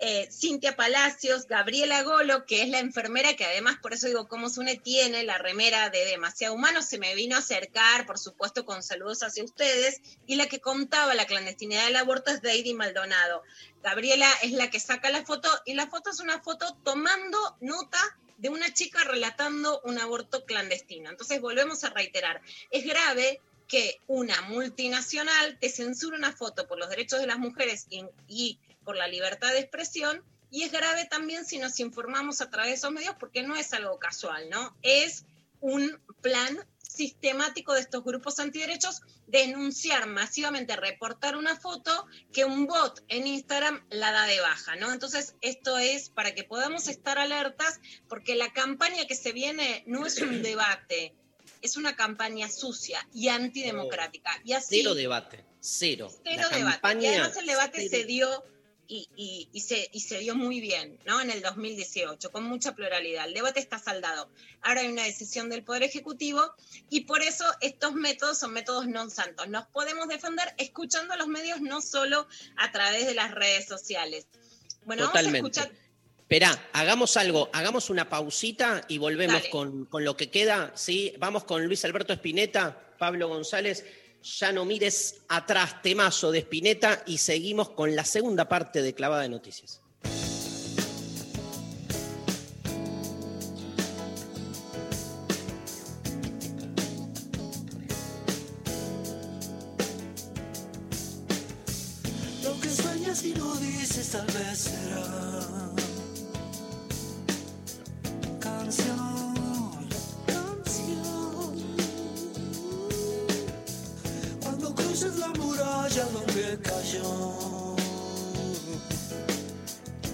eh, Cintia Palacios, Gabriela Golo, que es la enfermera que además, por eso digo, cómo Sune tiene la remera de demasiado humano, se me vino a acercar, por supuesto, con saludos hacia ustedes, y la que contaba la clandestinidad del aborto es Deidi Maldonado. Gabriela es la que saca la foto, y la foto es una foto tomando nota de una chica relatando un aborto clandestino. Entonces, volvemos a reiterar, es grave que una multinacional te censure una foto por los derechos de las mujeres y por la libertad de expresión, y es grave también si nos informamos a través de esos medios, porque no es algo casual, ¿no? Es un plan sistemático de estos grupos antiderechos denunciar masivamente, reportar una foto que un bot en Instagram la da de baja, ¿no? Entonces, esto es para que podamos estar alertas, porque la campaña que se viene no es un debate, es una campaña sucia y antidemocrática. Y así, Cero debate, cero. cero La debate. Y campaña, además el debate cero. se dio y, y- y se, y se dio muy bien, ¿no? En el 2018, con mucha pluralidad. El debate está saldado. Ahora hay una decisión del Poder Ejecutivo y por eso estos métodos son métodos no santos. Nos podemos defender escuchando a los medios, no solo a través de las redes sociales. Bueno, Totalmente. vamos a escuchar. Esperá, hagamos algo, hagamos una pausita y volvemos con, con lo que queda. ¿sí? Vamos con Luis Alberto Espineta, Pablo González. Ya no mires atrás, temazo de Espineta y seguimos con la segunda parte de Clavada de Noticias. Lo que sueñas y no dices tal vez será muralla donde cayó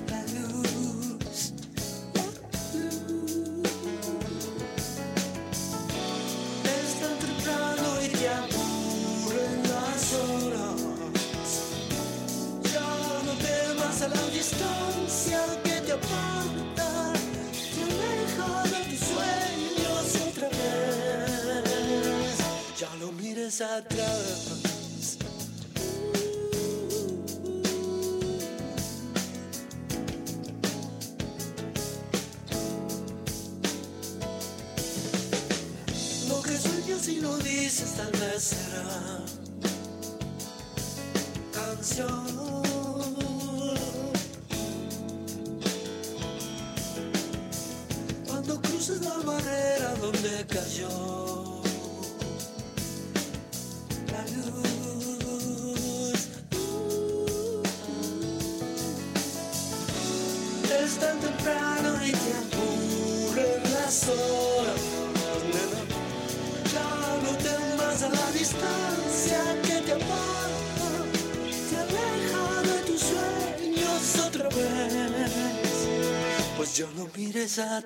la luz, la luz. Es tan temprano y te aburren las horas. Ya no temas a la distancia que te aparta, te aleja de tus sueños otra vez. Ya no mires atrás, no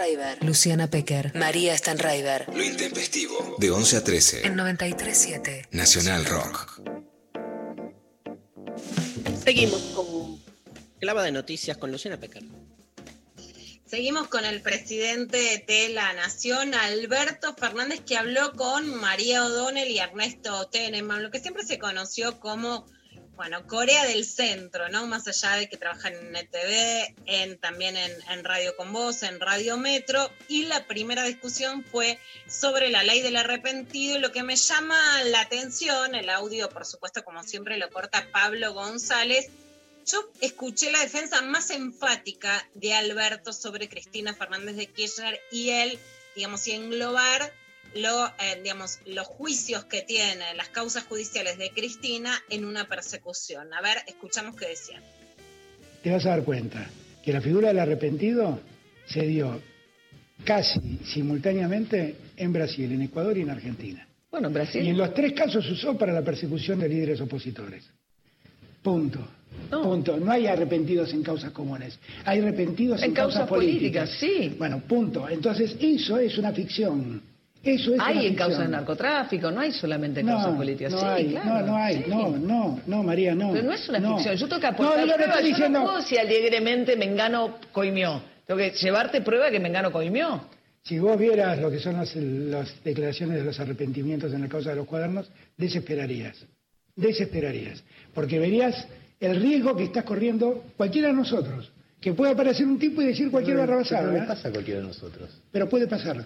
Stanraiver, Luciana Pecker, María Stanraiver. Lo intempestivo. De 11 a 13. En 93.7. Nacional Rock. Seguimos con clava de noticias con Luciana Pecker. Seguimos con el presidente de la Nación, Alberto Fernández, que habló con María O'Donnell y Ernesto Teneman, lo que siempre se conoció como, bueno, Corea del Centro, ¿no? Más allá de que trabajan en NTV, en, también en, en Radio Con Voz, en Radio Metro, y la primera discusión fue sobre la ley del arrepentido, y lo que me llama la atención, el audio, por supuesto, como siempre, lo corta Pablo González, yo escuché la defensa más enfática de Alberto sobre Cristina Fernández de Kirchner y él, digamos, y englobar lo, eh, digamos, los juicios que tiene, las causas judiciales de Cristina en una persecución. A ver, escuchamos qué decían. te vas a dar cuenta que la figura del arrepentido se dio casi simultáneamente en Brasil, en Ecuador y en Argentina. Bueno, en Brasil. Y en los tres casos se usó para la persecución de líderes opositores. Punto. Punto. No hay arrepentidos en causas comunes. Hay arrepentidos en, En causas políticas, sí. Bueno, punto. Entonces, eso es una ficción. Eso es Hay en causas de narcotráfico, no hay solamente No, causas políticas. no sí, hay, claro. no, no hay, sí. no, no, no, María, no. Pero no es una no. ficción. Yo tengo que No, aportar yo lo que pruebas. estoy Yo diciendo- no puedo decir alegremente Mengano coimió. Tengo que llevarte prueba que Mengano coimió. Si vos vieras lo que son las, las declaraciones de los arrepentimientos en la causa de los cuadernos, desesperarías. Desesperarías. Porque verías el riesgo que estás corriendo cualquiera de nosotros. Que puede aparecer un tipo y decir cualquier Pero barrabasada. no le ¿eh? pasa a cualquiera de nosotros. Pero puede pasar.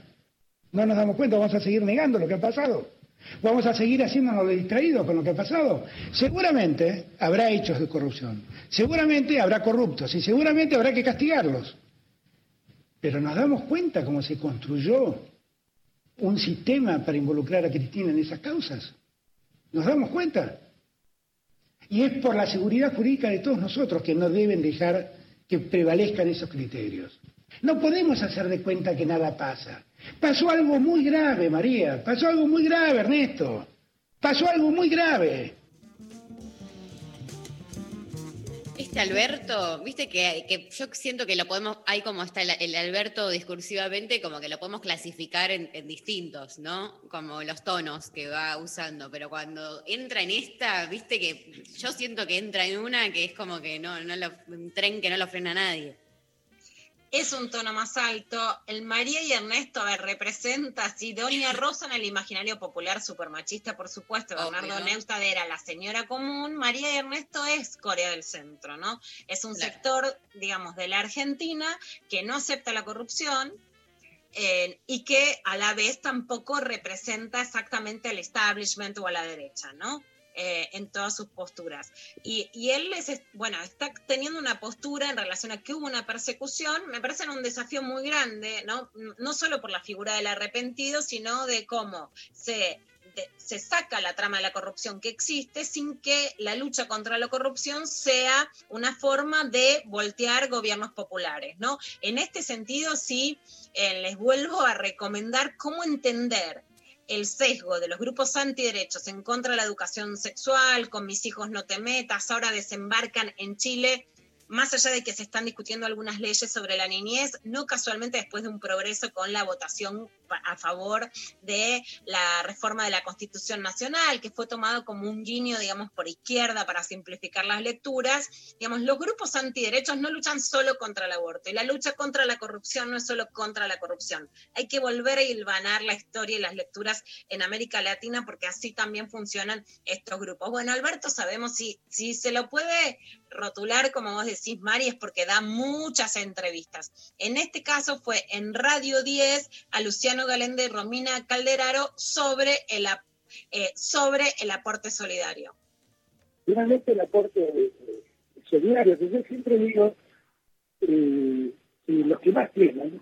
No nos damos cuenta, vamos a seguir negando lo que ha pasado. Vamos a seguir haciéndonos distraídos con lo que ha pasado. Seguramente habrá hechos de corrupción. Seguramente habrá corruptos y seguramente habrá que castigarlos. Pero nos damos cuenta cómo se construyó un sistema para involucrar a Cristina en esas causas. ¿Nos damos cuenta? Y es por la seguridad jurídica de todos nosotros que no deben dejar que prevalezcan esos criterios. No podemos hacer de cuenta que nada pasa. Pasó algo muy grave, María. Pasó algo muy grave, Ernesto. Pasó algo muy grave. Este Alberto, viste que, que yo siento que lo podemos, hay como está el, Alberto discursivamente, como que lo podemos clasificar en, en distintos, ¿no? Como los tonos que va usando, pero cuando entra en esta, viste que yo siento que entra en una que es como que no, no lo, un tren que no lo frena nadie. Es un tono más alto. El María y Ernesto, a ver, representa así Doña Rosa en el imaginario popular supermachista, por supuesto. Bernardo ¿no? Neustadt era la señora común. María y Ernesto es Corea del Centro, ¿no? Es un Claro. sector, digamos, de la Argentina que no acepta la corrupción. eh, y que a la vez tampoco representa exactamente al establishment o a la derecha, ¿no? Eh, en todas sus posturas. Y, y él es, bueno, está teniendo una postura en relación a que hubo una persecución, me parece un desafío muy grande, ¿no? No solo por la figura del arrepentido, sino de cómo se, de- se saca la trama de la corrupción que existe sin que la lucha contra la corrupción sea una forma de voltear gobiernos populares, ¿no? En este sentido, sí, eh, les vuelvo a recomendar cómo entender el sesgo de los grupos antiderechos en contra de la educación sexual, con mis hijos no te metas, ahora desembarcan en Chile, más allá de que se están discutiendo algunas leyes sobre la niñez, no casualmente después de un progreso con la votación a favor de la reforma de la Constitución Nacional, que fue tomado como un guiño, digamos, por izquierda para simplificar las lecturas. Digamos, los grupos antiderechos no luchan solo contra el aborto, y la lucha contra la corrupción no es solo contra la corrupción. Hay que volver a hilvanar la historia y las lecturas en América Latina, porque así también funcionan estos grupos. Bueno, Alberto, sabemos si, si se lo puede rotular, como vos decís, Mari, es porque da muchas entrevistas. En este caso fue en Radio 10 a Luciano Galende y Romina Calderaro sobre el, eh, sobre el aporte solidario. Finalmente el aporte eh, solidario, que yo siempre digo, eh, los que más tienen,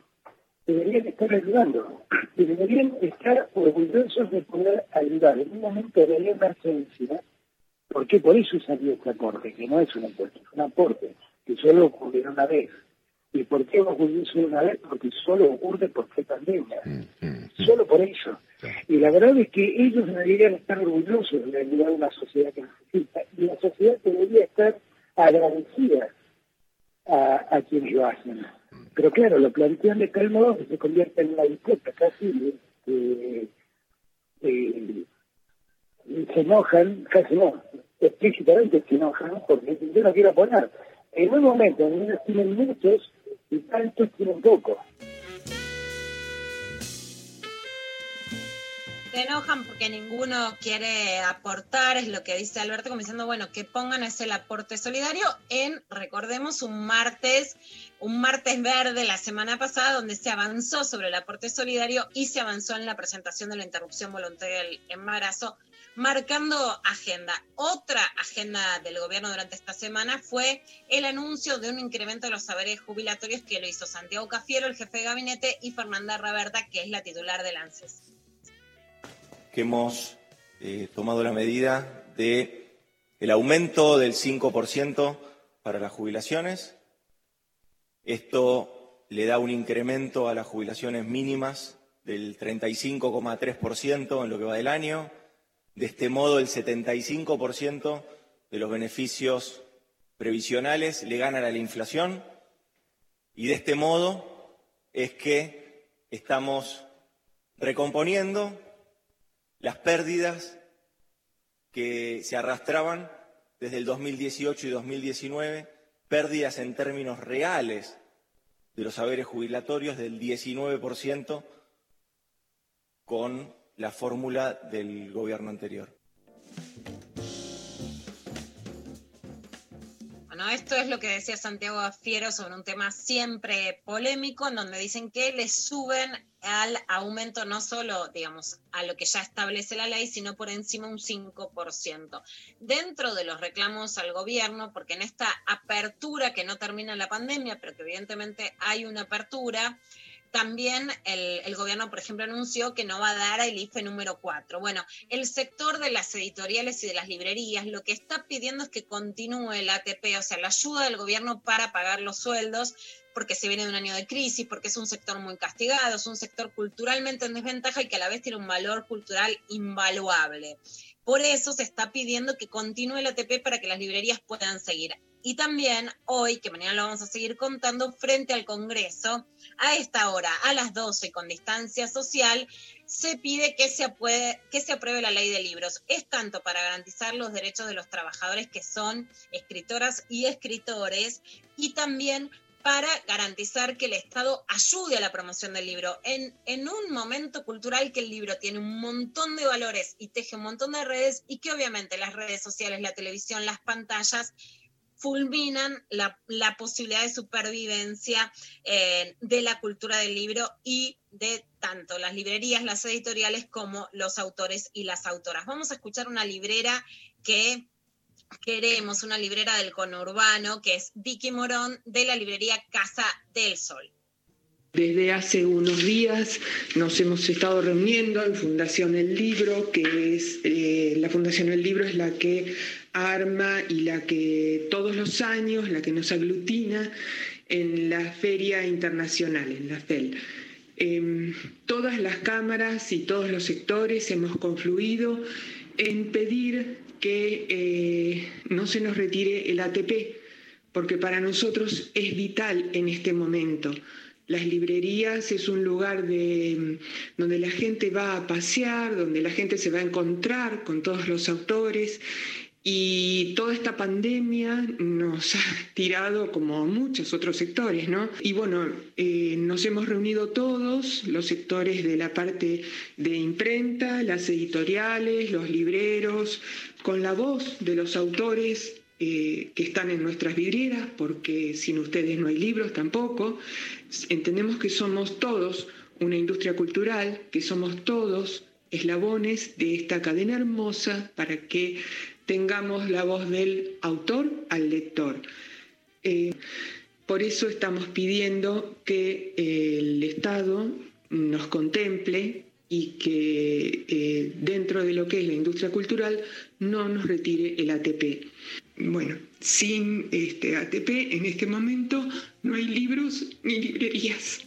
deberían estar ayudando, deberían estar orgullosos de poder ayudar en un momento de emergencia, porque por eso salió este aporte, que no es un aporte, es un aporte que solo ocurrió una vez. ¿Y por qué ocurrió solo una vez? Porque solo ocurre porque hay pandemia. Solo por eso. Y la verdad es que ellos deberían estar orgullosos de ayudar a una sociedad que necesita. Y la sociedad debería estar agradecida a, a quienes lo hacen. Pero claro, lo plantean de tal modo que se convierte en una disputa casi eh, eh, se enojan, casi no, explícitamente se enojan porque yo no quiero poner. En un momento en tienen muchos y tantos tienen poco. Se enojan porque ninguno quiere aportar, es lo que dice Alberto, como diciendo, bueno, que pongan ese el aporte solidario en, recordemos, un martes, un martes verde la semana pasada, donde se avanzó sobre el aporte solidario y se avanzó en la presentación de la interrupción voluntaria del embarazo, marcando agenda. Otra agenda del gobierno durante esta semana fue el anuncio de un incremento de los saberes jubilatorios que lo hizo Santiago Cafiero, el jefe de gabinete, y Fernanda Raberta, que es la titular del ANSES. que hemos eh, tomado la medida de el aumento del 5% para las jubilaciones. Esto le da un incremento a las jubilaciones mínimas del 35,3% en lo que va del año. De este modo, el 75% de los beneficios previsionales le ganan a la inflación. Y de este modo es que estamos recomponiendo las pérdidas que se arrastraban desde el 2018 y 2019, pérdidas en términos reales de los saberes jubilatorios del 19% con la fórmula del gobierno anterior. Bueno, esto es lo que decía Santiago Afiero sobre un tema siempre polémico, en donde dicen que le suben al aumento no solo, digamos, a lo que ya establece la ley, sino por encima un 5%. Dentro de los reclamos al gobierno, porque en esta apertura que no termina la pandemia, pero que evidentemente hay una apertura, también el, gobierno, por ejemplo, anunció que no va a dar el IFE número 4. Bueno, el sector de las editoriales y de las librerías lo que está pidiendo es que continúe el ATP, o sea, la ayuda del gobierno para pagar los sueldos, porque se viene de un año de crisis, porque es un sector muy castigado, es un sector culturalmente en desventaja y que a la vez tiene un valor cultural invaluable. Por eso se está pidiendo que continúe el ATP para que las librerías puedan seguir. Y también hoy, que mañana lo vamos a seguir contando, frente al Congreso, a esta hora, a las 12, con distancia social, se pide que se, apruebe, que se apruebe la ley de libros. Es tanto para garantizar los derechos de los trabajadores que son escritoras y escritores, y también para garantizar que el Estado ayude a la promoción del libro. En, en un momento cultural que el libro tiene un montón de valores y teje un montón de redes y que obviamente las redes sociales, la televisión, las pantallas fulminan la, la posibilidad de supervivencia eh, de la cultura del libro y de tanto las librerías, las editoriales, como los autores y las autoras. Vamos a escuchar una librera que queremos, una librera del conurbano, que es Vicky Morón, de la librería Casa del Sol. Desde hace unos días nos hemos estado reuniendo en Fundación El Libro, que es eh, la Fundación El Libro es la que arma y la que todos los años, la que nos aglutina en la Feria Internacional, en la FEL. Em, todas las cámaras y todos los sectores hemos confluido en pedir que eh, no se nos retire el ATP, porque para nosotros es vital en este momento. Las librerías es un lugar de, donde la gente va a pasear, donde la gente se va a encontrar con todos los autores y toda esta pandemia nos ha tirado como muchos otros sectores, ¿no? Y bueno, eh, nos hemos reunido todos, los sectores de la parte de imprenta, las editoriales, los libreros, con la voz de los autores eh, que están en nuestras vidrieras, porque sin ustedes no hay libros tampoco. Entendemos que somos todos una industria cultural, que somos todos eslabones de esta cadena hermosa para que tengamos la voz del autor al lector. Eh, por eso estamos pidiendo que el Estado nos contemple y que eh, dentro de lo que es la industria cultural no nos retire el ATP. Bueno, sin este ATP en este momento no hay libros ni librerías.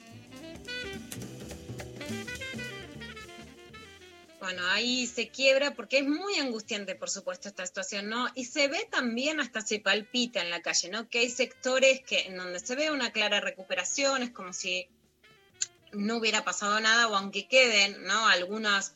Bueno, ahí se quiebra porque es muy angustiante, por supuesto, esta situación, ¿no? Y se ve también, hasta se palpita en la calle, ¿no? Que hay sectores que, en donde se ve una clara recuperación, es como si no hubiera pasado nada, o aunque queden, ¿no? Algunos,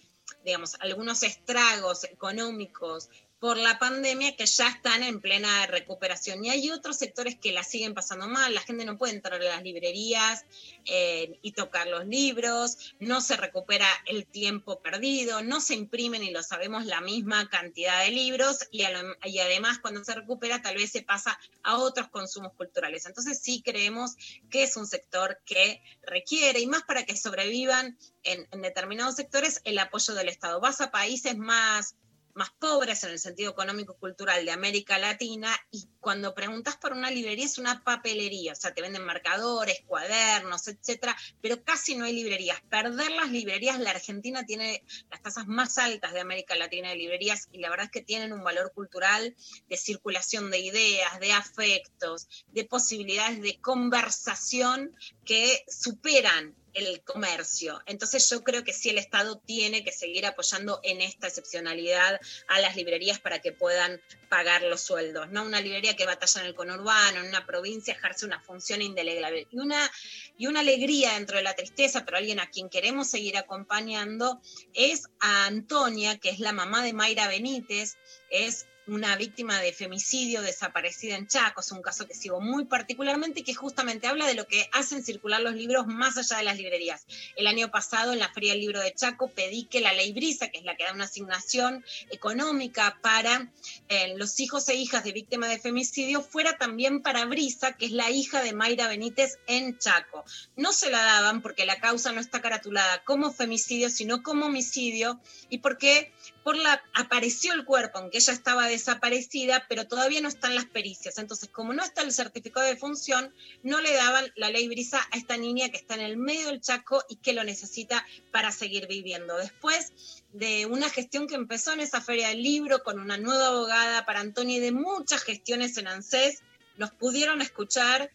digamos, algunos estragos económicos por la pandemia que ya están en plena recuperación. Y hay otros sectores que la siguen pasando mal, la gente no puede entrar a las librerías eh, y tocar los libros, no se recupera el tiempo perdido, no se imprimen, y lo sabemos, la misma cantidad de libros, y, además cuando se recupera tal vez se pasa a otros consumos culturales. Entonces sí creemos que es un sector que requiere, y más para que sobrevivan en, en determinados sectores, el apoyo del Estado. Vas a países más más pobres en el sentido económico-cultural de América Latina y cuando preguntas por una librería es una papelería, o sea, te venden marcadores, cuadernos, etcétera, pero casi no hay librerías. Perder las librerías, la Argentina tiene las tasas más altas de América Latina de librerías y la verdad es que tienen un valor cultural de circulación de ideas, de afectos, de posibilidades de conversación que superan el comercio. Entonces yo creo que sí el Estado tiene que seguir apoyando en esta excepcionalidad a las librerías para que puedan pagar los sueldos. No una librería que batalla en el conurbano, en una provincia, ejerce una función indelegable. Y una, y una alegría dentro de la tristeza, pero alguien a quien queremos seguir acompañando, es a Antonia, que es la mamá de Mayra Benítez, es una víctima de femicidio desaparecida en Chaco. Es un caso que sigo muy particularmente que justamente habla de lo que hacen circular los libros más allá de las librerías. El año pasado, en la Feria del Libro de Chaco, pedí que la ley Brisa, que es la que da una asignación económica para eh, los hijos e hijas de víctimas de femicidio, fuera también para Brisa, que es la hija de Mayra Benítez en Chaco. No se la daban porque la causa no está caratulada como femicidio, sino como homicidio, y porque por la apareció el cuerpo, aunque ella estaba desaparecida, pero todavía no están las pericias. Entonces, como no está el certificado de función, no le daban la ley brisa a esta niña que está en el medio del Chaco y que lo necesita para seguir viviendo. Después de una gestión que empezó en esa feria del libro con una nueva abogada para Antonio y de muchas gestiones en ANSES, nos pudieron escuchar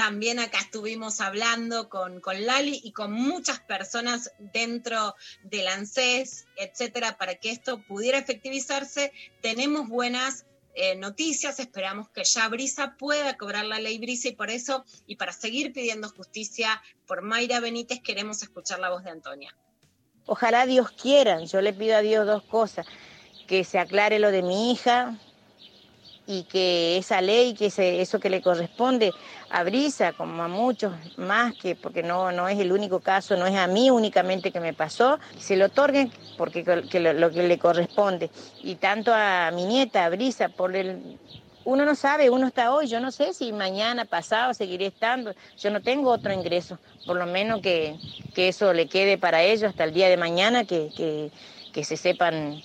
también acá estuvimos hablando con, con, Lali y con muchas personas dentro del ANSES, etcétera, para que esto pudiera efectivizarse. Tenemos buenas eh, noticias, esperamos que ya Brisa pueda cobrar la ley Brisa y por eso, y para seguir pidiendo justicia por Mayra Benítez, queremos escuchar la voz de Antonia. Ojalá Dios quiera, yo le pido a Dios dos cosas, que se aclare lo de mi hija y que esa ley, que ese- eso que le corresponde a Brisa, como a muchos más, que porque no, no es el único caso, no es a mí únicamente que me pasó, se lo otorguen porque que lo, lo que le corresponde. Y tanto a mi nieta, a Brisa, por el... Uno no sabe, uno está hoy, yo no sé si mañana, pasado, seguiré estando, yo no tengo otro ingreso, por lo menos que, que eso le quede para ellos hasta el día de mañana, que, que, que se sepan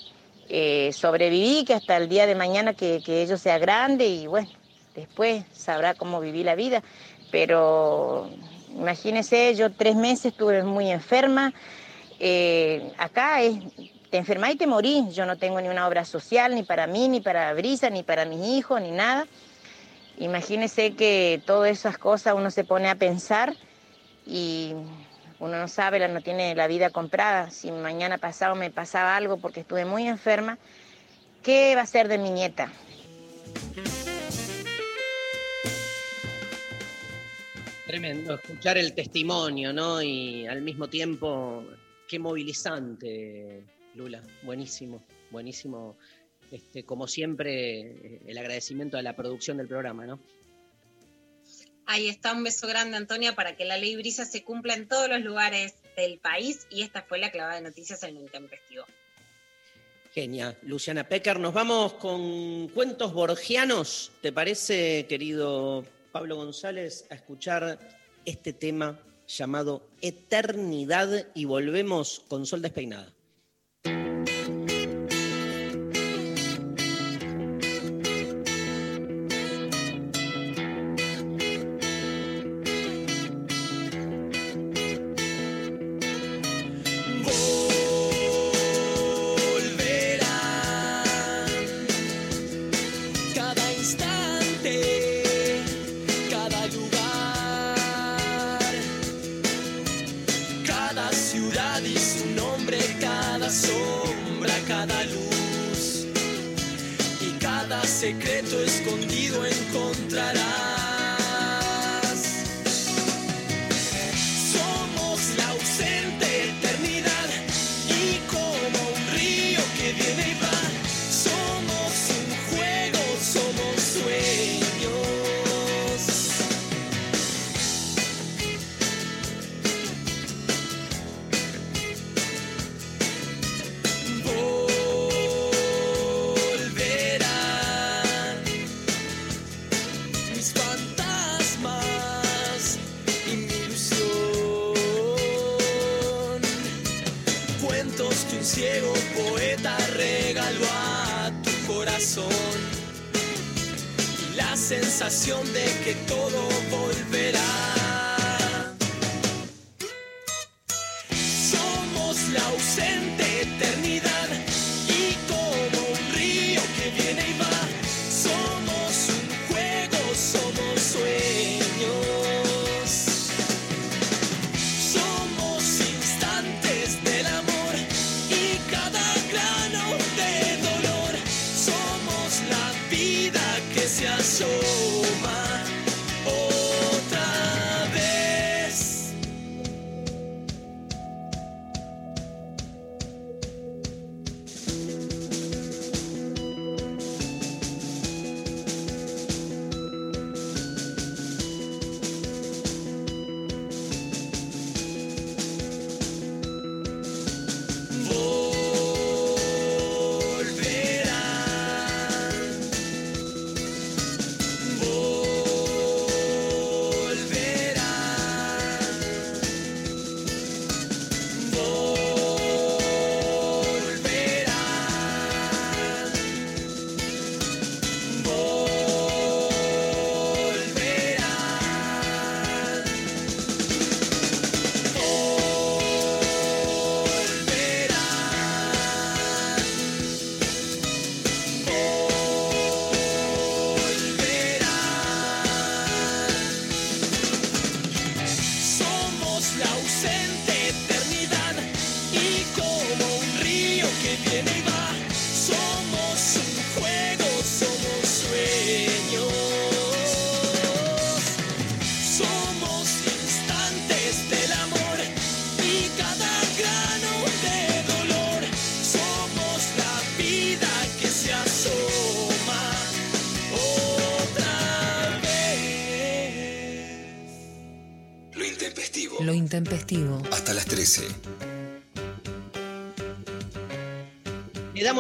eh, sobrevivir, que hasta el día de mañana que, que ellos sea grande y bueno, después sabrá cómo vivir la vida. Pero imagínense, yo tres meses estuve muy enferma. eh, acá te enfermas y te morís. Yo no tengo ni una obra social, ni para mí, ni para Brisa, ni para mis hijos, ni nada. Imagínense que todas esas cosas uno se pone a pensar y uno no sabe, no tiene la vida comprada. Si mañana pasado me pasaba algo porque estuve muy enferma, ¿qué va a ser de mi nieta? Tremendo escuchar el testimonio, ¿no? Y al mismo tiempo, qué movilizante, Lula. Buenísimo, buenísimo. Este, como siempre, el agradecimiento a la producción del programa, ¿no? Ahí está, un beso grande, Antonia, para que la ley brisa se cumpla en todos los lugares del país. Y esta fue la clavada de noticias en el Tempestivo. Genia. Luciana Pecker, nos vamos con cuentos borgianos. ¿Te parece, querido Pablo González, a escuchar este tema llamado Eternidad y volvemos con Sol Despeinada? Ciego poeta regaló a tu corazón. Y la sensación de que todo volverá.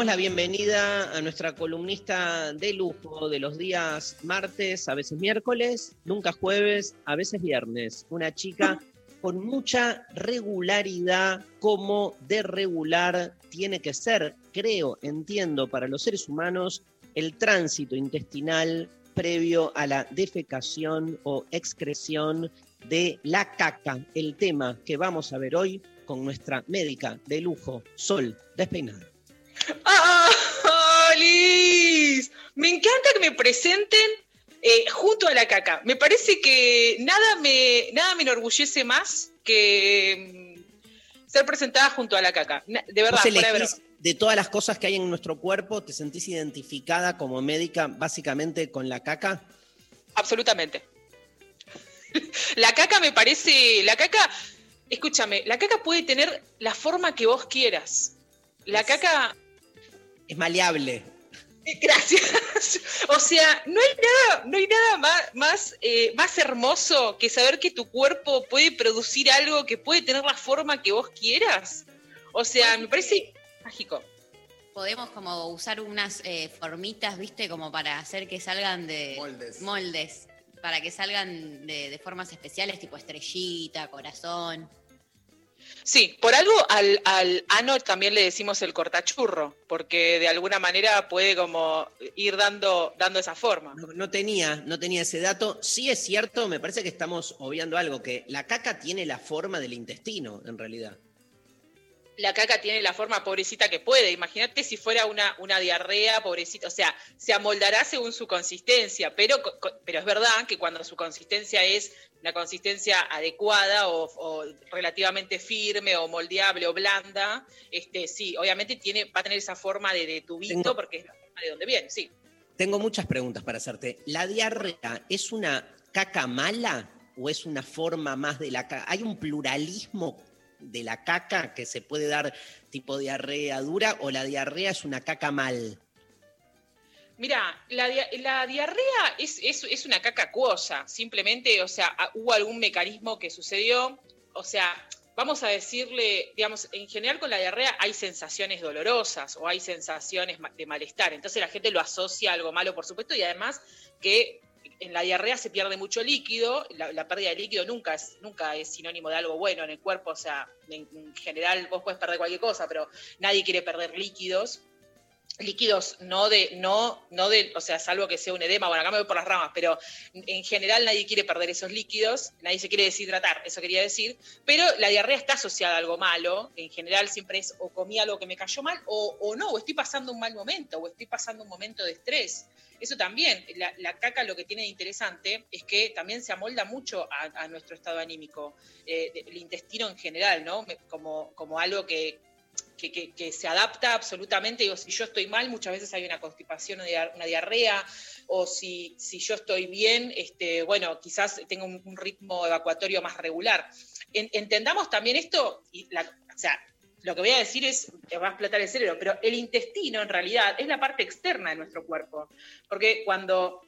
La bienvenida a nuestra columnista de lujo de los días martes, a veces miércoles, nunca jueves, a veces viernes. Una chica con mucha regularidad, como de regular tiene que ser, creo, entiendo, para los seres humanos, el tránsito intestinal previo a la defecación o excreción de la caca, el tema que vamos a ver hoy con nuestra médica de lujo, Sol Despeinada. ¡Ah, Liz! Me encanta que me presenten eh, junto a la caca. Me parece que nada me, nada me enorgullece más que mm, ser presentada junto a la caca. De verdad, ¿Vos fuera de elegís broma. de todas las cosas que hay en nuestro cuerpo, te sentís identificada como médica básicamente con la caca? Absolutamente. La caca me parece. La caca. Escúchame, la caca puede tener la forma que vos quieras. La caca. Es maleable. Gracias. O sea, no hay nada, no hay nada más, más, eh, más hermoso que saber que tu cuerpo puede producir algo que puede tener la forma que vos quieras. O sea, me parece mágico. Podemos como usar unas eh, formitas, viste, como para hacer que salgan de moldes, para que salgan de, de formas especiales, tipo estrellita, corazón. Sí, por algo al, al ano también le decimos el cortachurro, porque de alguna manera puede como ir dando, dando esa forma. No, no tenía, no tenía ese dato. Sí es cierto, me parece que estamos obviando algo, que la caca tiene la forma del intestino, en realidad. La caca tiene la forma pobrecita que puede. Imagínate si fuera una, una diarrea pobrecita. O sea, se amoldará según su consistencia, pero, pero es verdad que cuando su consistencia es la consistencia adecuada o, o relativamente firme o moldeable o blanda, este, sí, obviamente tiene, va a tener esa forma de, de tubito Tengo- porque es la forma de donde viene, sí. Tengo muchas preguntas para hacerte. ¿La diarrea es una caca mala o es una forma más de la caca? ¿Hay un pluralismo de la caca que se puede dar tipo diarrea dura o la diarrea es una caca mal? Mira, la, la diarrea es, es, es una caca acuosa, simplemente, o sea, hubo algún mecanismo que sucedió, o sea, vamos a decirle, digamos, en general con la diarrea hay sensaciones dolorosas o hay sensaciones de malestar, entonces la gente lo asocia a algo malo, por supuesto, y además que en la diarrea se pierde mucho líquido, la, pérdida de líquido nunca es, nunca es sinónimo de algo bueno en el cuerpo, o sea, en, en general vos puedes perder cualquier cosa, pero nadie quiere perder líquidos, líquidos no de, no, no de, o sea, salvo que sea un edema, bueno, acá me voy por las ramas, pero en general nadie quiere perder esos líquidos, nadie se quiere deshidratar, eso quería decir, pero la diarrea está asociada a algo malo, en general siempre es o comí algo que me cayó mal, o, o no, o estoy pasando un mal momento, o estoy pasando un momento de estrés. Eso también, la, la caca lo que tiene de interesante es que también se amolda mucho a, nuestro estado anímico, eh, el intestino en general, ¿no? Como, como algo que, que, que- que se adapta absolutamente. Digo, si yo estoy mal, muchas veces hay una constipación, una diar- una diarrea, o si, si yo estoy bien, este, bueno, quizás tengo un, un ritmo evacuatorio más regular. En- entendamos también esto, y la, o sea, lo que voy a decir es, te va a explotar el cerebro, pero el intestino en realidad es la parte externa de nuestro cuerpo. Porque cuando,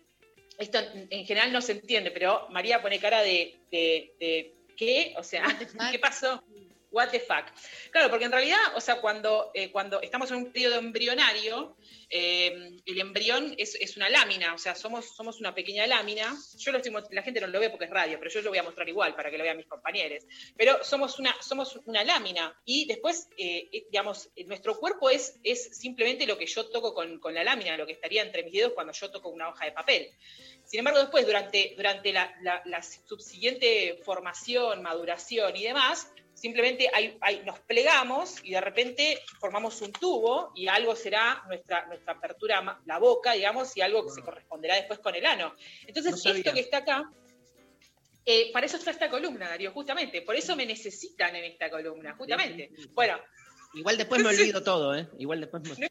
esto en, en general no se entiende, pero María pone cara de, de, de ¿qué? O sea, ¿qué pasó? What the fuck. Claro, porque en realidad, o sea, cuando, eh, cuando estamos en un periodo embrionario, eh, el embrión es, es una lámina, o sea, somos, somos una pequeña lámina. Yo lo estoy, la gente no lo ve porque es radio, pero yo lo voy a mostrar igual para que lo vean mis compañeros. Pero somos una, somos una lámina y después, eh, digamos, nuestro cuerpo es, es simplemente lo que yo toco con, con la lámina, lo que estaría entre mis dedos cuando yo toco una hoja de papel. Sin embargo, después, durante, durante la, la- la subsiguiente formación, maduración y demás, simplemente hay- hay- nos plegamos y de repente formamos un tubo y algo será nuestra, nuestra apertura, la boca, digamos, y algo que se corresponderá después con el ano. Entonces, No esto que está acá, eh, para eso está esta columna, Darío, justamente. Por eso me necesitan en esta columna, justamente. Bueno, Igual después me olvido todo, ¿eh? Igual después me...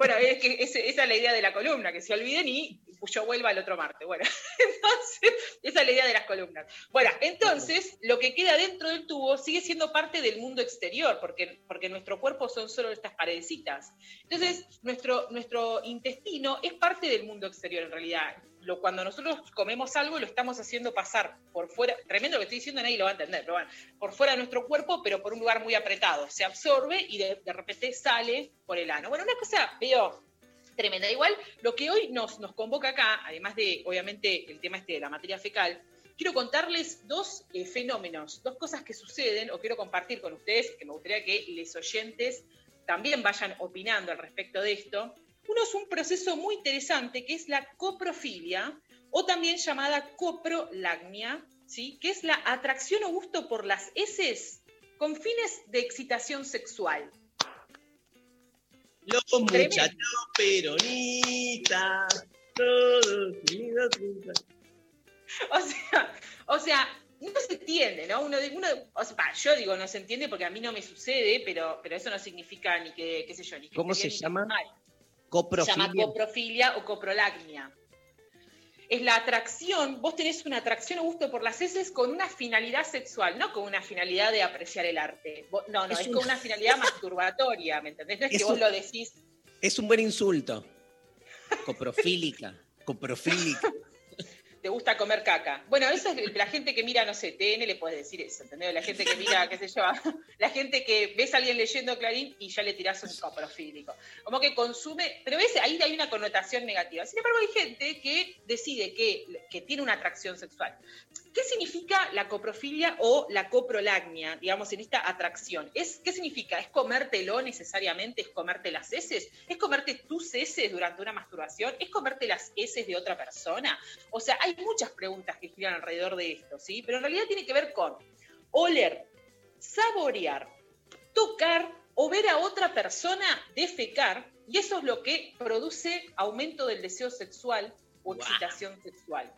bueno, es que esa es la idea de la columna, que se olviden y yo vuelva el otro martes. Bueno, entonces, esa es la idea de las columnas. Bueno, entonces, lo que queda dentro del tubo sigue siendo parte del mundo exterior, porque, porque nuestro cuerpo son solo estas paredecitas. Entonces, nuestro, nuestro intestino es parte del mundo exterior en realidad. Lo, cuando nosotros comemos algo lo estamos haciendo pasar por fuera, tremendo lo que estoy diciendo, nadie lo va a entender, pero bueno, por fuera de nuestro cuerpo, pero por un lugar muy apretado. Se absorbe y de, repente sale por el ano. Bueno, una cosa veo tremenda. Igual, lo que hoy nos, nos convoca acá, además de, obviamente, el tema este de la materia fecal, quiero contarles dos eh, fenómenos, dos cosas que suceden, o quiero compartir con ustedes, que me gustaría que les oyentes también vayan opinando al respecto de esto. Uno es un proceso muy interesante que es la coprofilia, o también llamada coprolagnia, ¿sí? que es la atracción o gusto por las heces con fines de excitación sexual. Los muchachos peronistas, todos unidos. O sea, o sea, no se entiende, ¿no? Uno, uno o sea, yo digo no se entiende porque a mí no me sucede, pero, pero eso no significa ni que, qué sé yo, ni que ¿Cómo se llama? Mal. Se Coprofilia. llama coprofilia o coprolagnia. Es la atracción, vos tenés una atracción o gusto por las heces con una finalidad sexual, no con una finalidad de apreciar el arte. No, no, Es es, un- con una finalidad masturbatoria, ¿me entendés? No es, Es que vos un- lo decís. Es un buen insulto. Coprofílica. Coprofílica. Te gusta comer caca. Bueno, eso es la gente que mira, no sé, TN le puedes decir eso, ¿entendés? La gente que mira, qué sé yo, la gente que ves a alguien leyendo Clarín y ya le tirás un coprofílico. Como que consume, pero ves, ahí hay una connotación negativa. Sin embargo, hay gente que decide que, que tiene una atracción sexual. ¿Qué significa la coprofilia o la coprolagnia, digamos, en esta atracción? ¿Es, ¿Qué significa? ¿Es comértelo necesariamente? ¿Es comerte las heces? ¿Es comerte tus heces durante una masturbación? ¿Es comerte las heces de otra persona? O sea, hay muchas preguntas que giran alrededor de esto, ¿sí? Pero en realidad tiene que ver con oler, saborear, tocar o ver a otra persona defecar, y eso es lo que produce aumento del deseo sexual o excitación sexual.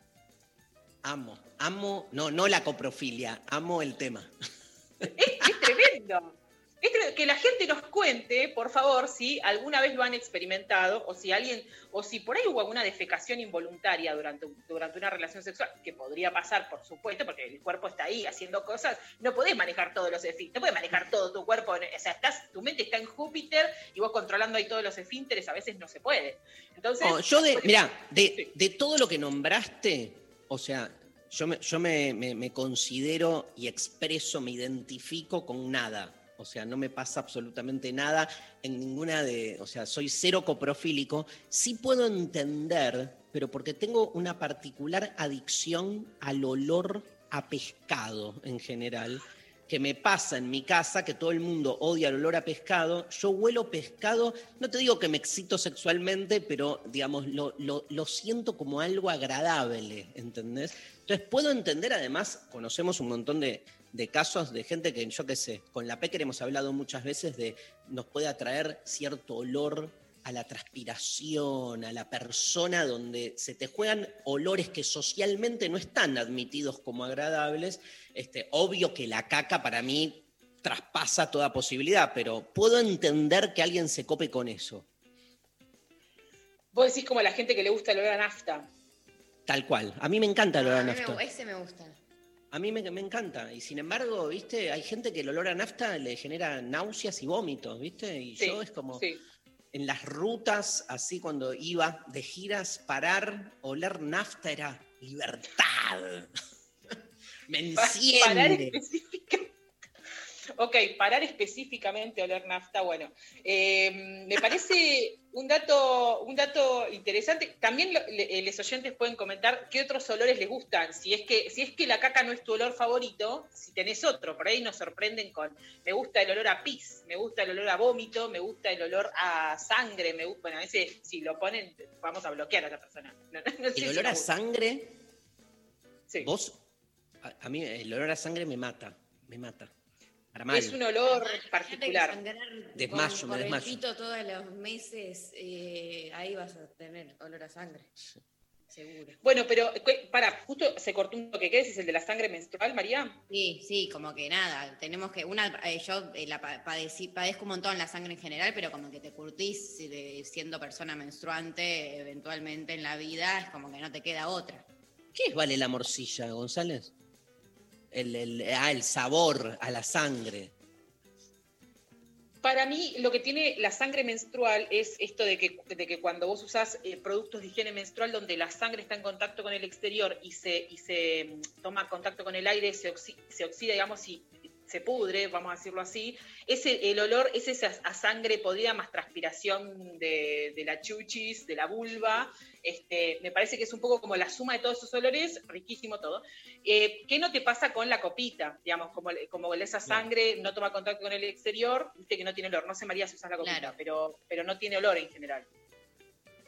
Amo, amo, no, no la coprofilia, amo el tema. Es tremendo. Es que la gente nos cuente, por favor, si alguna vez lo han experimentado o si alguien, o si por ahí hubo alguna defecación involuntaria durante, durante una relación sexual, que podría pasar, por supuesto, porque el cuerpo está ahí haciendo cosas. No podés manejar todos los esfínteres, no podés manejar todo tu cuerpo. O sea, estás, tu mente está en Júpiter y vos controlando ahí todos los esfínteres, a veces no se puede. Entonces, No, yo de, mira, de, de todo lo que nombraste, o sea, yo me, considero y expreso, me identifico con nada. O sea, no me pasa absolutamente nada en ninguna de, o sea, soy cero coprofílico. Sí puedo entender, pero porque tengo una particular adicción al olor a pescado en general, que me pasa en mi casa, que todo el mundo odia el olor a pescado. Yo huelo pescado, no te digo que me excito sexualmente, pero digamos, lo, lo- siento como algo agradable, ¿entendés? Entonces puedo entender, además, conocemos un montón de, de casos de gente que, yo qué sé, con la PECR hemos hablado muchas veces de nos puede atraer cierto olor a la transpiración, a la persona, donde se te juegan olores que socialmente no están admitidos como agradables. Este, obvio que la caca para mí traspasa toda posibilidad, pero puedo entender que alguien se cope con eso, vos decís como la gente que le gusta el olor a nafta. tal cual. A mí me encanta el olor a A mí nafta. me- ese me gusta. A mí me, me encanta. Y sin embargo, ¿viste? Hay gente que el olor a nafta le genera náuseas y vómitos, ¿viste? Y Sí, yo es como sí. En las rutas, así cuando iba de giras, parar, oler nafta era libertad. me enciende. Ok, parar específicamente a oler nafta, bueno, eh, me parece un dato, un dato interesante. También lo- le- eh, los oyentes pueden comentar qué otros olores les gustan. Si es que, si es que la caca no es tu olor favorito, si tenés otro, por ahí nos sorprenden con, me gusta el olor a pis, me gusta el olor a vómito, me gusta el olor a sangre, me gusta, bueno, a veces si lo ponen, vamos a bloquear a la persona. No, no- no sé El olor a sangre, vos, a, a mí el olor a sangre me mata, me mata. Es un olor particular. Desmayo, me por el desmayo. pito todos los meses, eh, ahí vas a tener olor a sangre. Seguro. Bueno, pero para, justo se cortó un toque. ¿Qué decís? ¿El de la sangre menstrual, María? Sí, sí, como que nada, tenemos que, una, eh, yo eh, la pa- padecí- padezco un montón la sangre en general, pero como que te curtís eh, de- siendo persona menstruante eventualmente en la vida, es como que no te queda otra. ¿Qué es vale la morcilla, González? El, el- ah, el sabor a la sangre. Para mí, lo que tiene la sangre menstrual es esto de que, de que cuando vos usás eh, productos de higiene menstrual donde la sangre está en contacto con el exterior y se, y se mm, toma contacto con el aire, se, se oxida, digamos, y se pudre, vamos a decirlo así, ese, el olor es esa a sangre podrida más transpiración de, de la chuchis, de la vulva. Este, me parece que es un poco como la suma de todos esos olores, riquísimo todo. Eh, ¿Qué no te pasa con la copita? Digamos, como, como esa sangre no toma contacto con el exterior, viste que no tiene olor. No sé, María, si usas la copita, pero, pero no tiene olor en general.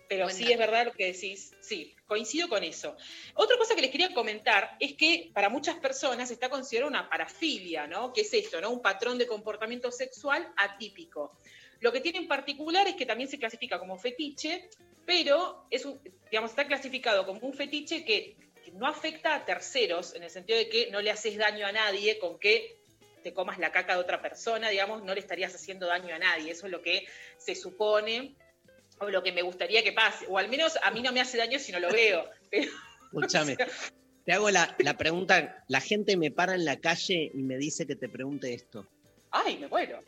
Pero sí es verdad lo que decís, sí, coincido con eso. Otra cosa que les quería comentar es que para muchas personas está considerada una parafilia, ¿no? ¿Qué es esto, no? Un patrón de comportamiento sexual atípico. Lo que tiene en particular es que también se clasifica como fetiche, pero es un, digamos, está clasificado como un fetiche que, que no afecta a terceros, en el sentido de que no le haces daño a nadie con que te comas la caca de otra persona, digamos, no le estarías haciendo daño a nadie. Eso es lo que se supone o lo que me gustaría que pase, o al menos a mí no me hace daño si no lo veo. Escúchame, te hago la, la pregunta, la gente me para en la calle y me dice que te pregunte esto. ay, me muero.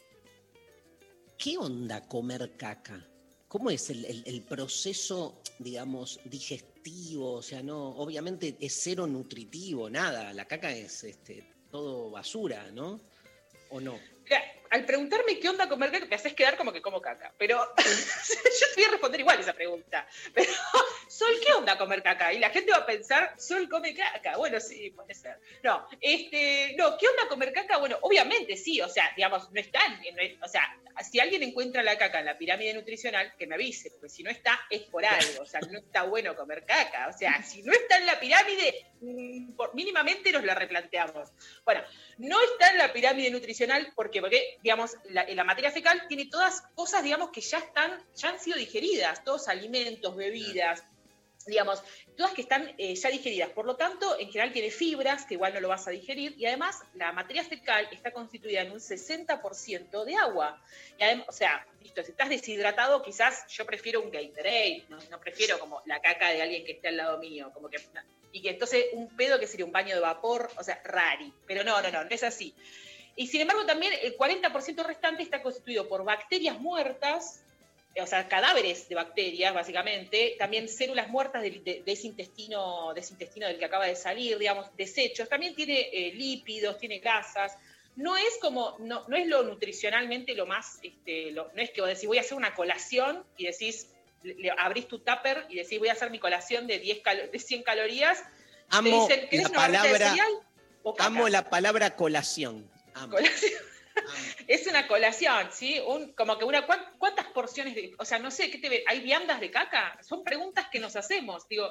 ¿Qué onda comer caca? ¿Cómo es el, el- el proceso, digamos, digestivo? O sea, no, obviamente es cero nutritivo, nada. La caca es este, todo basura, ¿no? ¿O no? Mira, al preguntarme qué onda comer caca, me haces quedar como que como caca. Pero yo te voy a responder igual esa pregunta. Pero, Sol, ¿qué onda comer caca? Y la gente va a pensar, Sol come caca. Bueno, sí, puede ser. No, este, no, ¿qué onda comer caca? Bueno, obviamente sí, o sea, digamos, no están, no es- o sea, si alguien encuentra la caca en la pirámide nutricional, que me avise, porque si no está, es por algo, o sea, no está bueno comer caca, o sea, si no está en la pirámide, mm, mínimamente nos la replanteamos. Bueno, no está en la pirámide nutricional porque, porque digamos, la, la materia fecal tiene todas cosas, digamos, que ya están, ya han sido digeridas, todos alimentos, bebidas, digamos, todas que están eh, ya digeridas. Por lo tanto, en general tiene fibras, que igual no lo vas a digerir, y además la materia fecal está constituida en un 60% de agua. Y además, o sea, listo, si estás deshidratado, quizás yo prefiero un Gatorade, no, no prefiero como la caca de alguien que esté al lado mío, como que... Y que entonces un pedo que sería un baño de vapor, o sea, rari. Pero no, no, no, no es así. Y sin embargo, también el 40% restante está constituido por bacterias muertas, eh, o sea, cadáveres de bacterias, básicamente, también células muertas de, de- de ese, intestino, de ese intestino del que acaba de salir, digamos, desechos, también tiene eh, lípidos, tiene grasas. No es como, no, no es lo nutricionalmente lo más, este, lo- no es que vos decís, voy a hacer una colación y decís, le- le abrís tu tupper y decís, voy a hacer mi colación de, 10 calo- de 100 calorías. te Amo dicen, ¿querés la una barrita de palabra, cereal o caca?" amo la palabra colación. Colación. Es una colación, ¿sí? Un, como que una, ¿cuán- ¿cuántas porciones de, o sea, no sé, ¿qué te ve? ¿Hay viandas de caca? Son preguntas que nos hacemos, digo,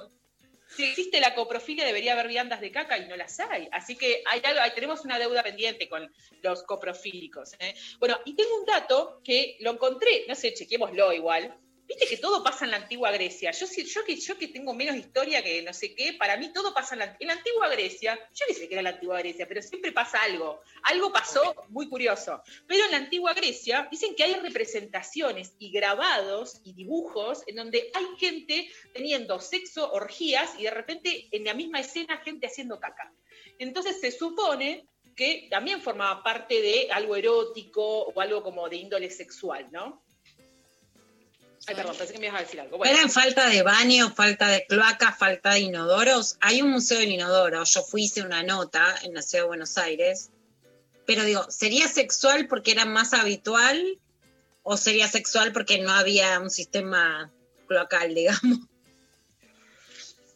si existe la coprofilia debería haber viandas de caca y no las hay, así que hay algo, tenemos una deuda pendiente con los coprofílicos. ¿eh? Bueno, y tengo un dato que lo encontré, no sé, chequémoslo igual, Viste que todo pasa en la antigua Grecia. Yo, sí- yo, que, yo que tengo menos historia que no sé qué, para mí todo pasa en la, en la antigua Grecia. Yo ni sé qué era la antigua Grecia, pero siempre pasa algo. Algo pasó muy curioso. Pero en la antigua Grecia dicen que hay representaciones y grabados y dibujos en donde hay gente teniendo sexo, orgías y de repente en la misma escena gente haciendo caca. Entonces se supone que también formaba parte de algo erótico o algo como de índole sexual, ¿no? Ay, perdón, pensé que me ibas a decir algo. Bueno. En falta de baño, falta de cloaca, falta de inodoros. Hay un museo del inodoro. Yo fui, hice una nota en la ciudad de Buenos Aires. Pero digo, ¿sería sexual porque era más habitual? ¿O sería sexual porque no había un sistema cloacal, digamos?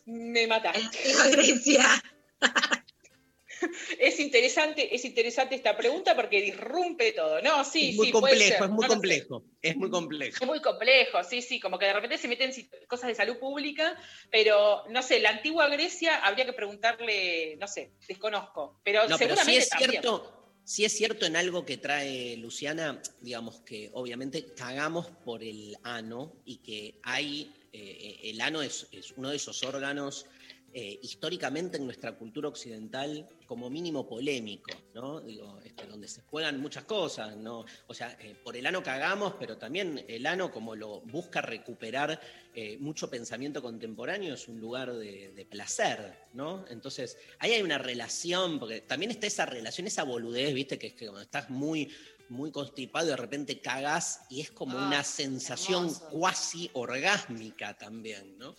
Me mata. En Grecia. Es interesante, es interesante esta pregunta porque disrumpe todo. No, sí, es muy sí, complejo, es muy No lo sé. complejo. Es muy complejo. Es muy complejo, sí, sí, como que de repente se meten cosas de salud pública, pero no sé, la antigua Grecia habría que preguntarle, no sé, desconozco, pero No, pero seguramente sí es también. cierto, sí es cierto en algo que trae Luciana, digamos que obviamente cagamos por el ano y que hay, eh, el ano es, es uno de esos órganos eh, históricamente en nuestra cultura occidental como mínimo polémico, ¿no? Digo, este, donde se juegan muchas cosas, ¿no? O sea, eh, por el ano cagamos, pero también el ano como lo busca recuperar eh, mucho pensamiento contemporáneo es un lugar de, de placer, ¿no? Entonces, ahí hay una relación, porque también está esa relación, esa boludez, ¿viste? Que es que cuando estás muy muy constipado y de repente cagás y es como una sensación cuasi orgásmica también, ¿no?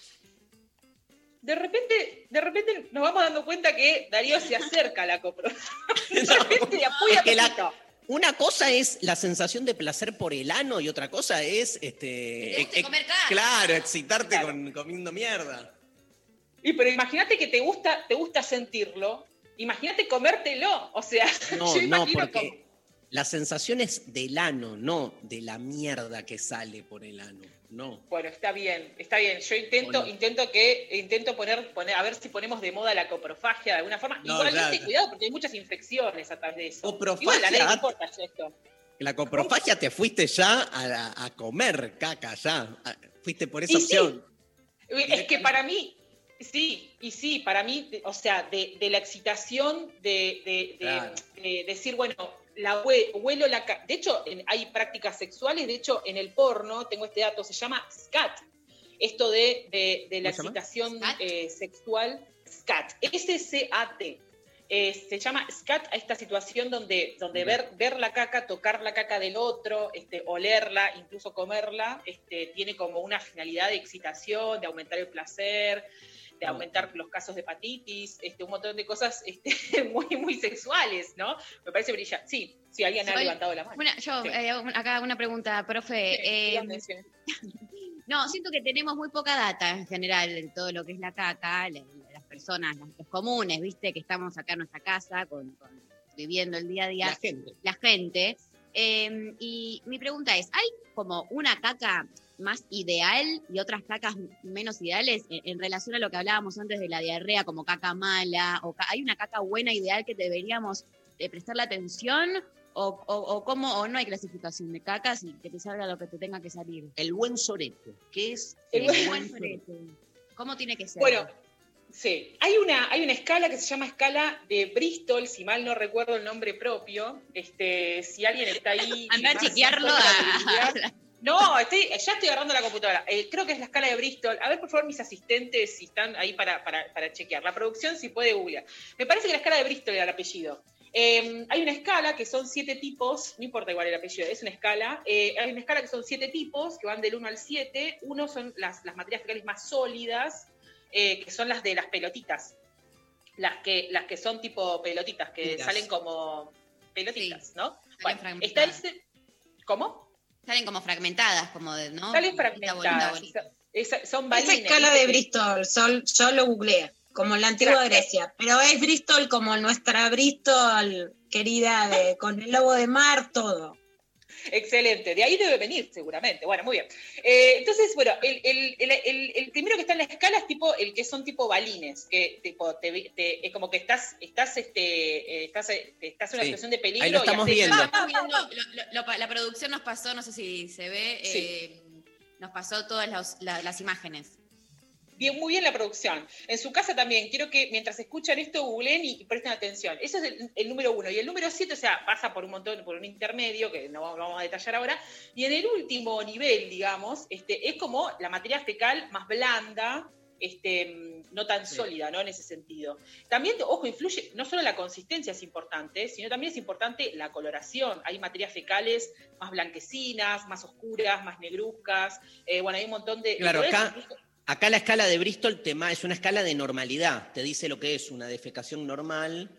De repente, de repente nos vamos dando cuenta que Darío se acerca a la copro. De repente, de a muy Es a que la- poquito. una cosa es la sensación de placer por el ano y otra cosa es este ex- comer carne. claro, excitarte con comiendo mierda. Y pero imagínate que te gusta, te gusta sentirlo. Imagínate comértelo. O sea, No, yo no, porque la sensación es del ano, no de la mierda que sale por el ano. No. Bueno, está bien, está bien. Yo intento, Bueno. intento que, intento poner, poner, a ver si ponemos de moda la coprofagia de alguna forma. No, Igualmente, cuidado, porque hay muchas infecciones a través de eso. Coprofagia, Igual a nadie le ah, importa esto. La coprofagia te fuiste ya a, la- a comer caca, ya. A- Fuiste por esa Y sí. opción. Es que para mí, sí, y sí, para mí, o sea, de, de la excitación de, de- de- Claro. de decir, bueno, la hue- huelo la De hecho, en- hay prácticas sexuales, de hecho, en el porno, tengo este dato, se llama SCAT. Esto de, de- de la excitación eh, sexual, SCAT, S-C-A-T. Eh, se llama SCAT a esta situación donde, donde ver, ver la caca, tocar la caca del otro, este, olerla, incluso comerla, este, tiene como una finalidad de excitación, de aumentar el placer, de aumentar los casos de hepatitis, este, un montón de cosas este, muy, muy sexuales, ¿no? Me parece brillante. Sí, sí, alguien ha Soy- levantado la mano. Una- yo, Sí. eh, acá una pregunta, profe. Sí, Eh, no, siento que tenemos muy poca data en general de todo lo que es la caca, la- las personas, los, los comunes, viste, que estamos acá en nuestra casa con, con- viviendo el día a día. La gente. La gente. Eh, y mi pregunta es, ¿hay como una caca más ideal y otras cacas menos ideales en, en relación a lo que hablábamos antes de la diarrea, como caca mala? O ca- ¿Hay una caca buena ideal que deberíamos eh, prestarle atención? O, o, o cómo, o no hay clasificación de cacas y que te salga lo que te tenga que salir. El buen sorete, ¿qué es El el buen buen sorete. ¿Cómo tiene que ser? Bueno, sí, hay una, hay una escala que se llama escala de Bristol, si mal no recuerdo el nombre propio. Este, si alguien está ahí. Anda a chequearlo a-. No, estoy, ya estoy agarrando la computadora. Eh, creo que es la escala de Bristol. A ver, por favor, mis asistentes, si están ahí para, para, para chequear. La producción, si puede googlear. Me parece que la escala de Bristol era el apellido. Eh, hay una escala que son siete tipos, no importa igual el apellido, es una escala. Eh, hay una escala que son siete tipos, que van del 1 al 7. Uno son las, las materias fecales más sólidas, eh, que son las de las pelotitas. Las que, las que son tipo pelotitas, que salen como pelotitas, ¿no? Bueno, está el fragmentadas. se- ¿Cómo? Salen como fragmentadas, como de, ¿no? Salen Bolita, bolita, fragmentadas. bolita. Esa- son Esa balines. escala ¿viste? de Bristol, sol- yo lo googleé, como en la antigua Claro. Grecia, pero es Bristol como nuestra Bristol querida, de, con el lobo de mar, todo. Excelente, de ahí debe venir seguramente. Bueno, muy bien. Eh, entonces, bueno, el, el- el- el- el primero que está en la escala es tipo el que son tipo balines, que tipo te, te- es como que estás, estás, este, eh, estás, eh, estás en una Sí, situación de peligro. ahí lo y estamos haces- viendo. Estamos viendo, lo- lo- lo- la producción nos pasó, no sé si se ve, Sí. eh, nos pasó todas los- la- las imágenes. Bien, muy bien la producción. En su casa también, quiero que mientras escuchan esto, googleen y, y presten atención. Ese es el, el número uno. Y el número siete, o sea, pasa por un montón, por un intermedio, que no vamos a detallar ahora. Y en el último nivel, digamos, este, es como la materia fecal más blanda, este, no tan sólida, ¿no? En ese sentido. También, ojo, influye, no solo la consistencia es importante, sino también es importante la coloración. Hay materias fecales más blanquecinas, más oscuras, más negruzcas. Eh, bueno, hay un montón de... Claro, colores, acá, la escala de Bristol te ma- es una escala de normalidad. Te dice lo que es una defecación normal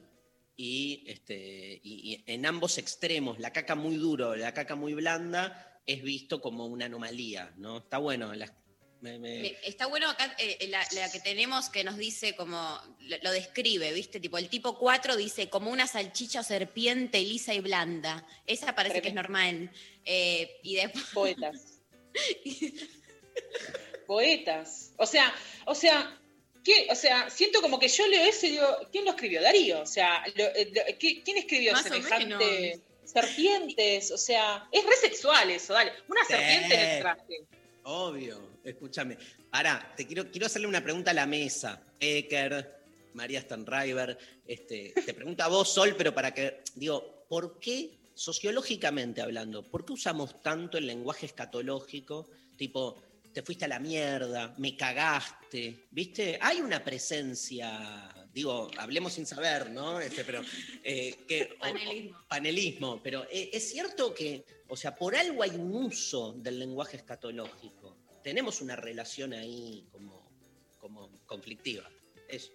y, este, y- y en ambos extremos, la caca muy duro, la caca muy blanda, es visto como una anomalía, ¿no? Está bueno. la- me- me- Me- Está bueno acá eh, la, la que tenemos que nos dice como, lo, lo describe, ¿viste? Tipo, el tipo 4 dice como una salchicha serpiente lisa y blanda. Esa parece que es normal. Eh, y después... Poetas. Poetas. O sea, o sea, ¿qué? O sea, siento como que yo leo eso y digo, ¿quién lo escribió? Darío. O sea, lo- eh, lo- ¿qué- ¿quién escribió Más o semejante? Serpientes, o sea, es re sexual eso, dale. Una Sí. serpiente en el traje. Obvio, escúchame. Pará, te quiero, quiero hacerle una pregunta a la mesa. Eker, María Stanriver, este, te pregunto a vos, Sol, pero para que, digo, ¿por qué, sociológicamente hablando, por qué usamos tanto el lenguaje escatológico? Tipo, te fuiste a la mierda, me cagaste, ¿viste? Hay una presencia digo, hablemos sin saber, ¿no? Este, pero, eh, que, o- Panelismo. o- panelismo, pero eh, es cierto que, o sea, por algo hay un uso del lenguaje escatológico. Tenemos una relación ahí como, como conflictiva. Eso.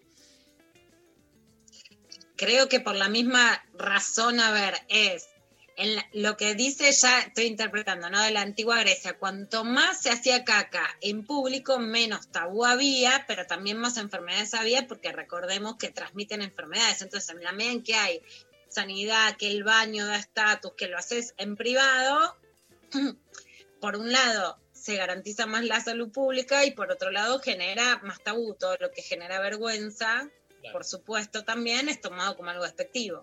creo que por la misma razón, a ver, es en la- lo que dice ya, estoy interpretando, ¿no? De la antigua Grecia, cuanto más se hacía caca en público, menos tabú había, pero también más enfermedades había, porque recordemos que transmiten enfermedades. Entonces, en la medida en que hay sanidad, que el baño da estatus, que lo haces en privado, por un lado se garantiza más la salud pública y por otro lado genera más tabú, todo lo que genera vergüenza, por supuesto también es tomado como algo despectivo.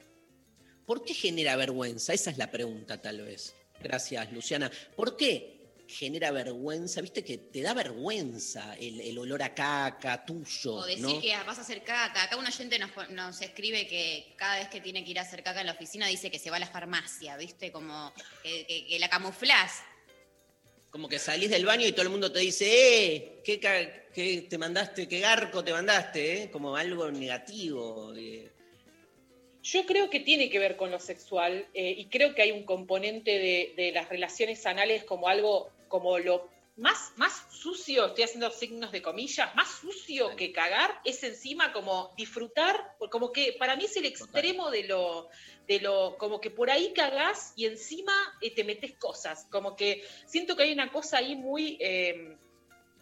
¿Por qué genera vergüenza? Esa es la pregunta, tal vez. Gracias, Luciana. ¿Por qué genera vergüenza? Viste que te da vergüenza el, el olor a caca tuyo. O decir ¿no? que vas a hacer caca. Acá un oyente nos, nos escribe que cada vez que tiene que ir a hacer caca en la oficina dice que se va a la farmacia, ¿viste? Como que, que- que la camuflás. Como que salís del baño y todo el mundo te dice, ¡eh! ¿Qué, ca- qué te mandaste? ¿Qué garco te mandaste? eh? Como algo negativo. eh. Yo creo que tiene que ver con lo sexual eh, y creo que hay un componente de, de las relaciones anales como algo, como lo más, más sucio, estoy haciendo signos de comillas, más sucio que cagar es encima como disfrutar, como que para mí es el extremo de lo, de lo, como que por ahí cagás y encima eh, te metes cosas, como que siento que hay una cosa ahí muy... eh,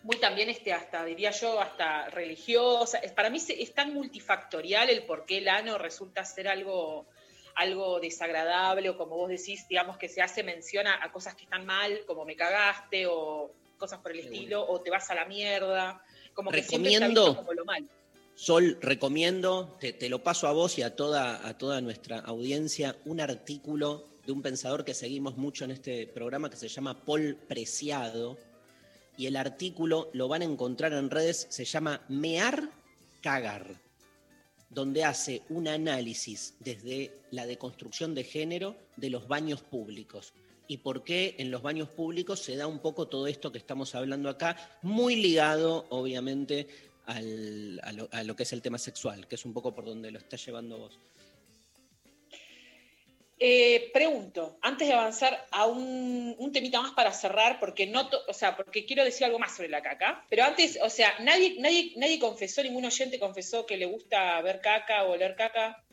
muy también este hasta diría yo hasta religiosa para mí es tan multifactorial el por qué el ano resulta ser algo algo desagradable o como vos decís digamos que se hace mención a, a cosas que están mal como me cagaste o cosas por el estilo o te vas a la mierda como que siempre está Recomiendo. visto como lo mal Sol, recomiendo, te, te lo paso a vos y a toda, a toda nuestra audiencia, un artículo de un pensador que seguimos mucho en este programa que se llama Paul Preciado. Y el artículo lo van a encontrar en redes, se llama Mear Cagar, donde hace un análisis desde la deconstrucción de género de los baños públicos y por qué en los baños públicos se da un poco todo esto que estamos hablando acá, muy ligado, obviamente, al- a, lo, a lo que es el tema sexual, que es un poco por donde lo estás llevando vos. Eh, pregunto, antes de avanzar a un, un temita más para cerrar, porque no, o sea, porque quiero decir algo más sobre la caca, pero antes, o sea, nadie, nadie, nadie confesó, ningún oyente confesó que le gusta ver caca o oler caca.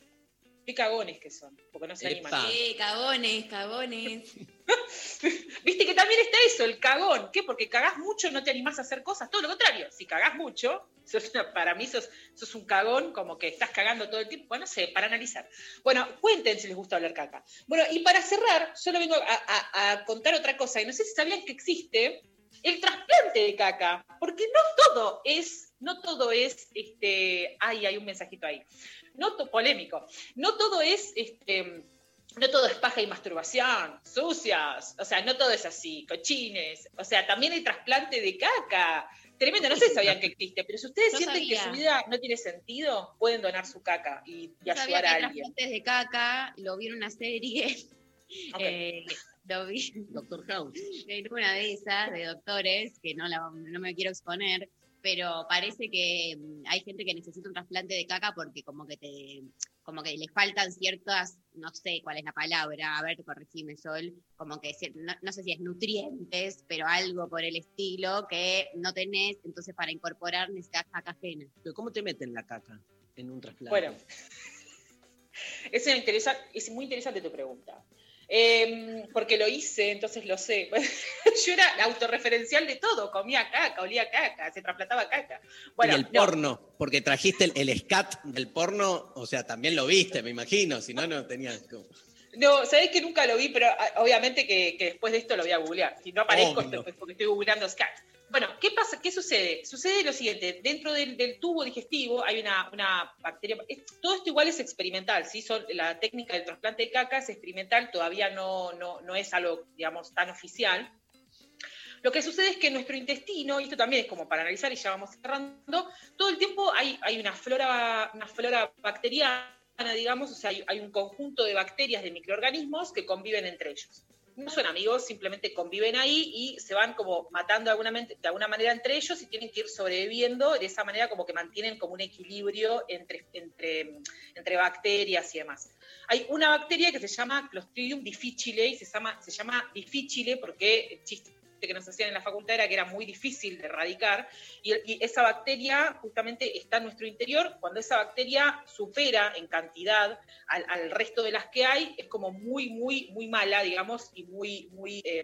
Qué cagones que son, porque no se animan. Eh, cagones, cagones. Viste que también está eso, el cagón. ¿Qué? Porque cagás mucho, no te animás a hacer cosas. Todo lo contrario, si cagás mucho, sos una- para mí sos, sos un cagón, como que estás cagando todo el tiempo. Bueno, no sé, para analizar. Bueno, cuenten si les gusta hablar caca. Bueno, y para cerrar, solo vengo a, a- a contar otra cosa. Y no sé si sabían que existe el trasplante de caca, porque no todo es, no todo es, este, ay, hay un mensajito ahí. No to- polémico. No todo es, este, no todo es paja y masturbación, sucias, o sea, no todo es así, cochines, o sea, también hay trasplante de caca. Tremendo, no sé si sabían que existe, pero si ustedes Yo sienten que su vida no tiene sentido, pueden donar su caca y, y Yo sabía ayudar que a alguien. trasplantes de caca, lo vi en una serie. eh, lo vi Doctor House. en una de esas de doctores, que no, la- no me quiero exponer, pero parece que mm, hay gente que necesita un trasplante de caca porque como que te como que le faltan ciertas, no sé cuál es la palabra, a ver, corregime Sol, como que no, no sé si es nutrientes, pero algo por el estilo que no tenés, entonces para incorporar necesitas caca ajena. Pero ¿Cómo te meten la caca en un trasplante? Bueno, es, interesa- es muy interesante tu pregunta. Eh, porque lo hice, entonces lo sé. Yo era autorreferencial de todo, comía caca, olía caca, se trasplantaba caca. Bueno, y el no. porno, porque trajiste el, el scat del porno, o sea, también lo viste, me imagino, si no, no tenías... No, sabés que nunca lo vi, pero ah, obviamente que, que después de esto lo voy a googlear. Si no aparezco, Obvio. porque estoy googleando Scat. Bueno, ¿qué pasa? ¿Qué sucede? Sucede lo siguiente, dentro del, tubo digestivo hay una, bacteria, todo esto igual es experimental, ¿sí? Son, la técnica del trasplante de caca es experimental, todavía no, no, no es algo, digamos, tan oficial. Lo que sucede es que nuestro intestino, y esto también es como para analizar y ya vamos cerrando, todo el tiempo hay, hay una, flora, una flora bacteriana, digamos, o sea, hay un conjunto de bacterias, de microorganismos que conviven entre ellos. No son amigos, simplemente conviven ahí y se van como matando de alguna, manera entre ellos y tienen que ir sobreviviendo de esa manera como que mantienen como un equilibrio entre, entre, bacterias y demás. Hay una bacteria que se llama Clostridium difficile y se llama, se llama difficile porque el chiste que nos hacían en la facultad era que era muy difícil de erradicar, y, esa bacteria justamente está en nuestro interior, cuando esa bacteria supera en cantidad al, resto de las que hay, es como muy, muy, muy mala, digamos, y muy, muy... Eh,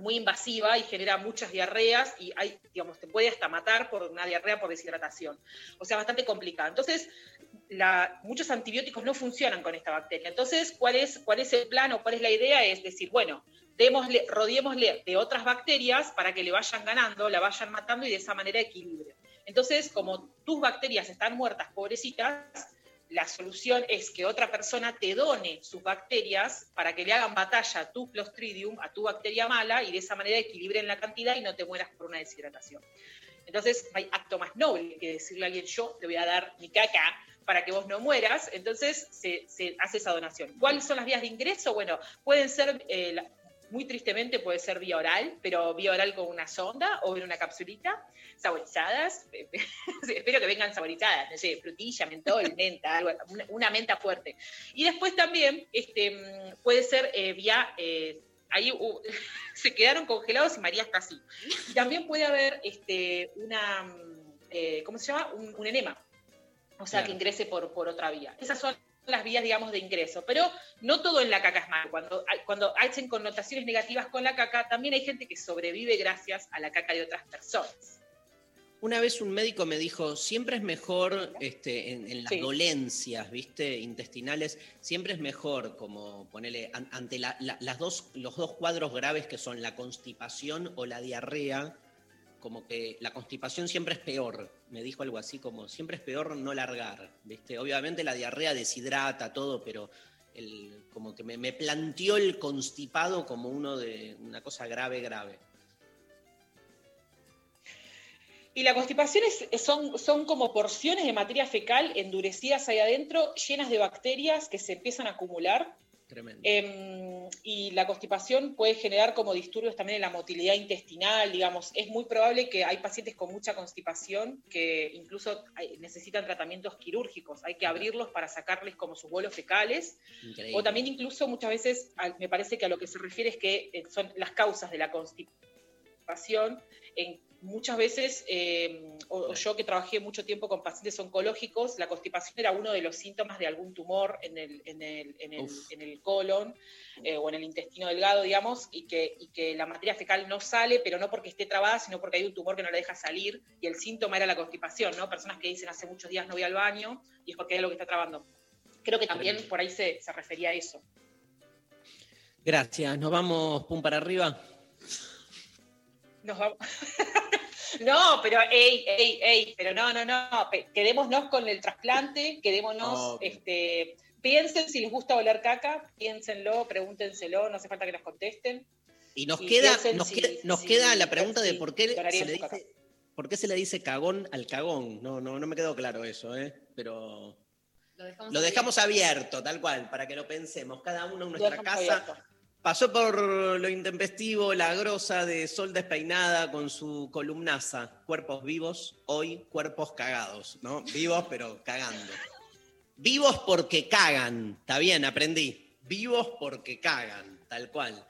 muy invasiva y genera muchas diarreas y hay, digamos, te puede hasta matar por una diarrea por deshidratación. O sea, bastante complicada. Entonces, muchos antibióticos no funcionan con esta bacteria. Entonces, ¿cuál es, ¿cuál es el plan o cuál es la idea? Es decir, bueno, démosle, rodeémosle de otras bacterias para que le vayan ganando, la vayan matando y de esa manera equilibre. Entonces, como tus bacterias están muertas, pobrecitas, la solución es que otra persona te done sus bacterias para que le hagan batalla a tu Clostridium, a tu bacteria mala, y de esa manera equilibren la cantidad y no te mueras por una deshidratación. Entonces, hay acto más noble que decirle a alguien, yo te voy a dar mi caca para que vos no mueras, entonces se, hace esa donación. ¿Cuáles son las vías de ingreso? Bueno, pueden ser eh, muy tristemente puede ser vía oral, pero vía oral con una sonda o en una capsulita, saborizadas. Espero que vengan saborizadas, no sé, frutilla, mentol, menta, algo, una, menta fuerte. Y después también este, puede ser eh, vía... Eh, ahí se quedaron congelados y María está así. Y también puede haber este, una, eh, ¿cómo se llama? Un, enema. O sea, que ingrese por, por otra vía. Esas son las vías, digamos, de ingreso. Pero no todo en la caca es malo. Cuando, cuando hacen connotaciones negativas con la caca, también hay gente que sobrevive gracias a la caca de otras personas. Una vez un médico me dijo, siempre es mejor este, en, las dolencias, ¿viste? Intestinales, siempre es mejor como ponerle ante las dos, los dos cuadros graves que son la constipación o la diarrea, como que la constipación siempre es peor. Me dijo algo así como, siempre es peor no largar, ¿viste? Obviamente la diarrea deshidrata todo, pero el, como que me, planteó el constipado como uno de una cosa grave, grave. Y la constipación son, son como porciones de materia fecal endurecidas ahí adentro, llenas de bacterias que se empiezan a acumular Em, y la constipación puede generar como disturbios también en la motilidad intestinal, digamos. Es muy probable que hay pacientes con mucha constipación que incluso necesitan tratamientos quirúrgicos. Hay que abrirlos para sacarles como sus bolos fecales. O también incluso muchas veces, me parece que a lo que se refiere es que eh, son las causas de la constipación en muchas veces, eh, o, yo que trabajé mucho tiempo con pacientes oncológicos, la constipación era uno de los síntomas de algún tumor en el, en el, en el, en el colon eh, o en el intestino delgado, digamos, y que, y que la materia fecal no sale, pero no porque esté trabada, sino porque hay un tumor que no la deja salir, y el síntoma era la constipación, ¿no? Personas que dicen hace muchos días no voy al baño, y es porque hay algo que está trabando. Creo que también por ahí se, se refería a eso. Gracias. Nos vamos pum para arriba. Nos vamos. No, pero ey, ey, ey, pero no, no, no, quedémonos con el trasplante, quedémonos, este, piensen si les gusta oler caca, piénsenlo, pregúntenselo, no hace falta que nos contesten. Y nos queda, nos, queda, la pregunta de por qué se le dice, por qué se le dice cagón al cagón. No, no, no me quedó claro eso, ¿eh? Pero lo dejamos, abierto. tal cual, para que lo pensemos, cada uno en nuestra casa. Pasó por lo intempestivo la grosa de Sol despeinada con su columnaza. Cuerpos vivos, hoy cuerpos cagados, ¿no? Vivos pero cagando. Vivos porque cagan, está bien, aprendí. Vivos porque cagan, tal cual.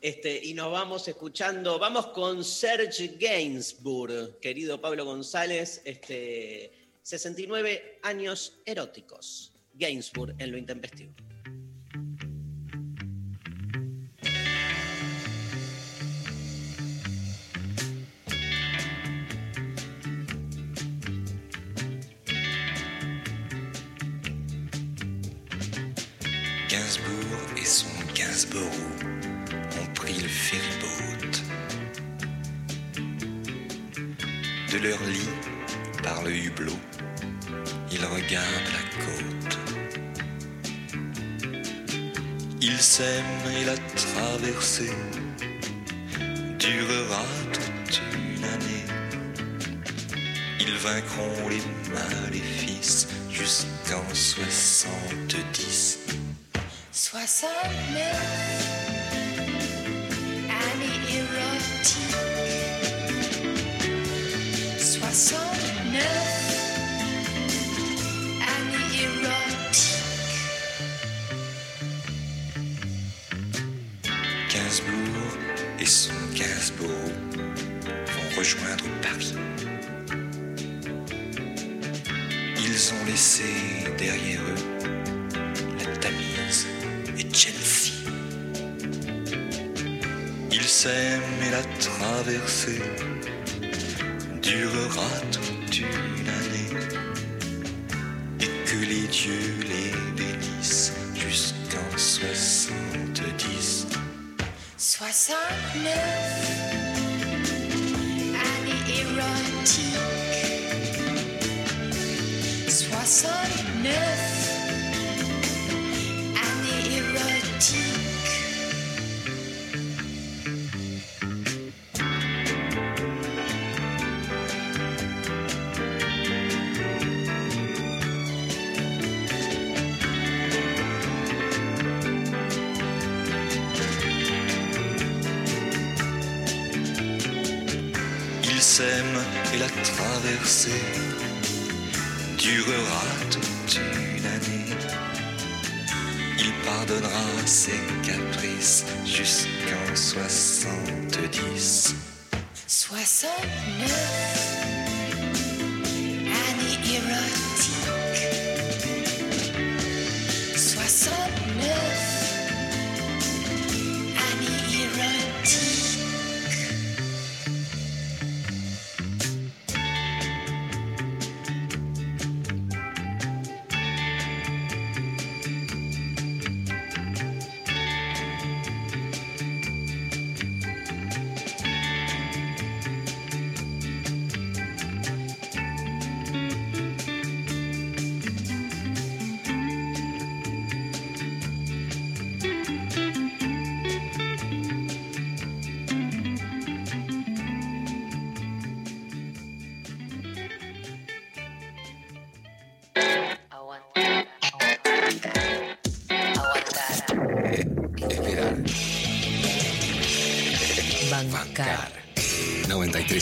Este, y nos vamos escuchando, vamos con Serge Gainsbourg, querido Pablo González, este, 69 años eróticos. Gainsbourg en lo intempestivo. Gainsborough ont pris le ferryboat. De leur lit, par le hublot, ils regardent la côte. Ils s'aiment et la traversée durera toute une année. Ils vaincront les maléfices jusqu'en soixante-dix. 69 S'aiment et la traversée durera la traversée durera toute une année. Il pardonnera ses caprices jusqu'en 70. 69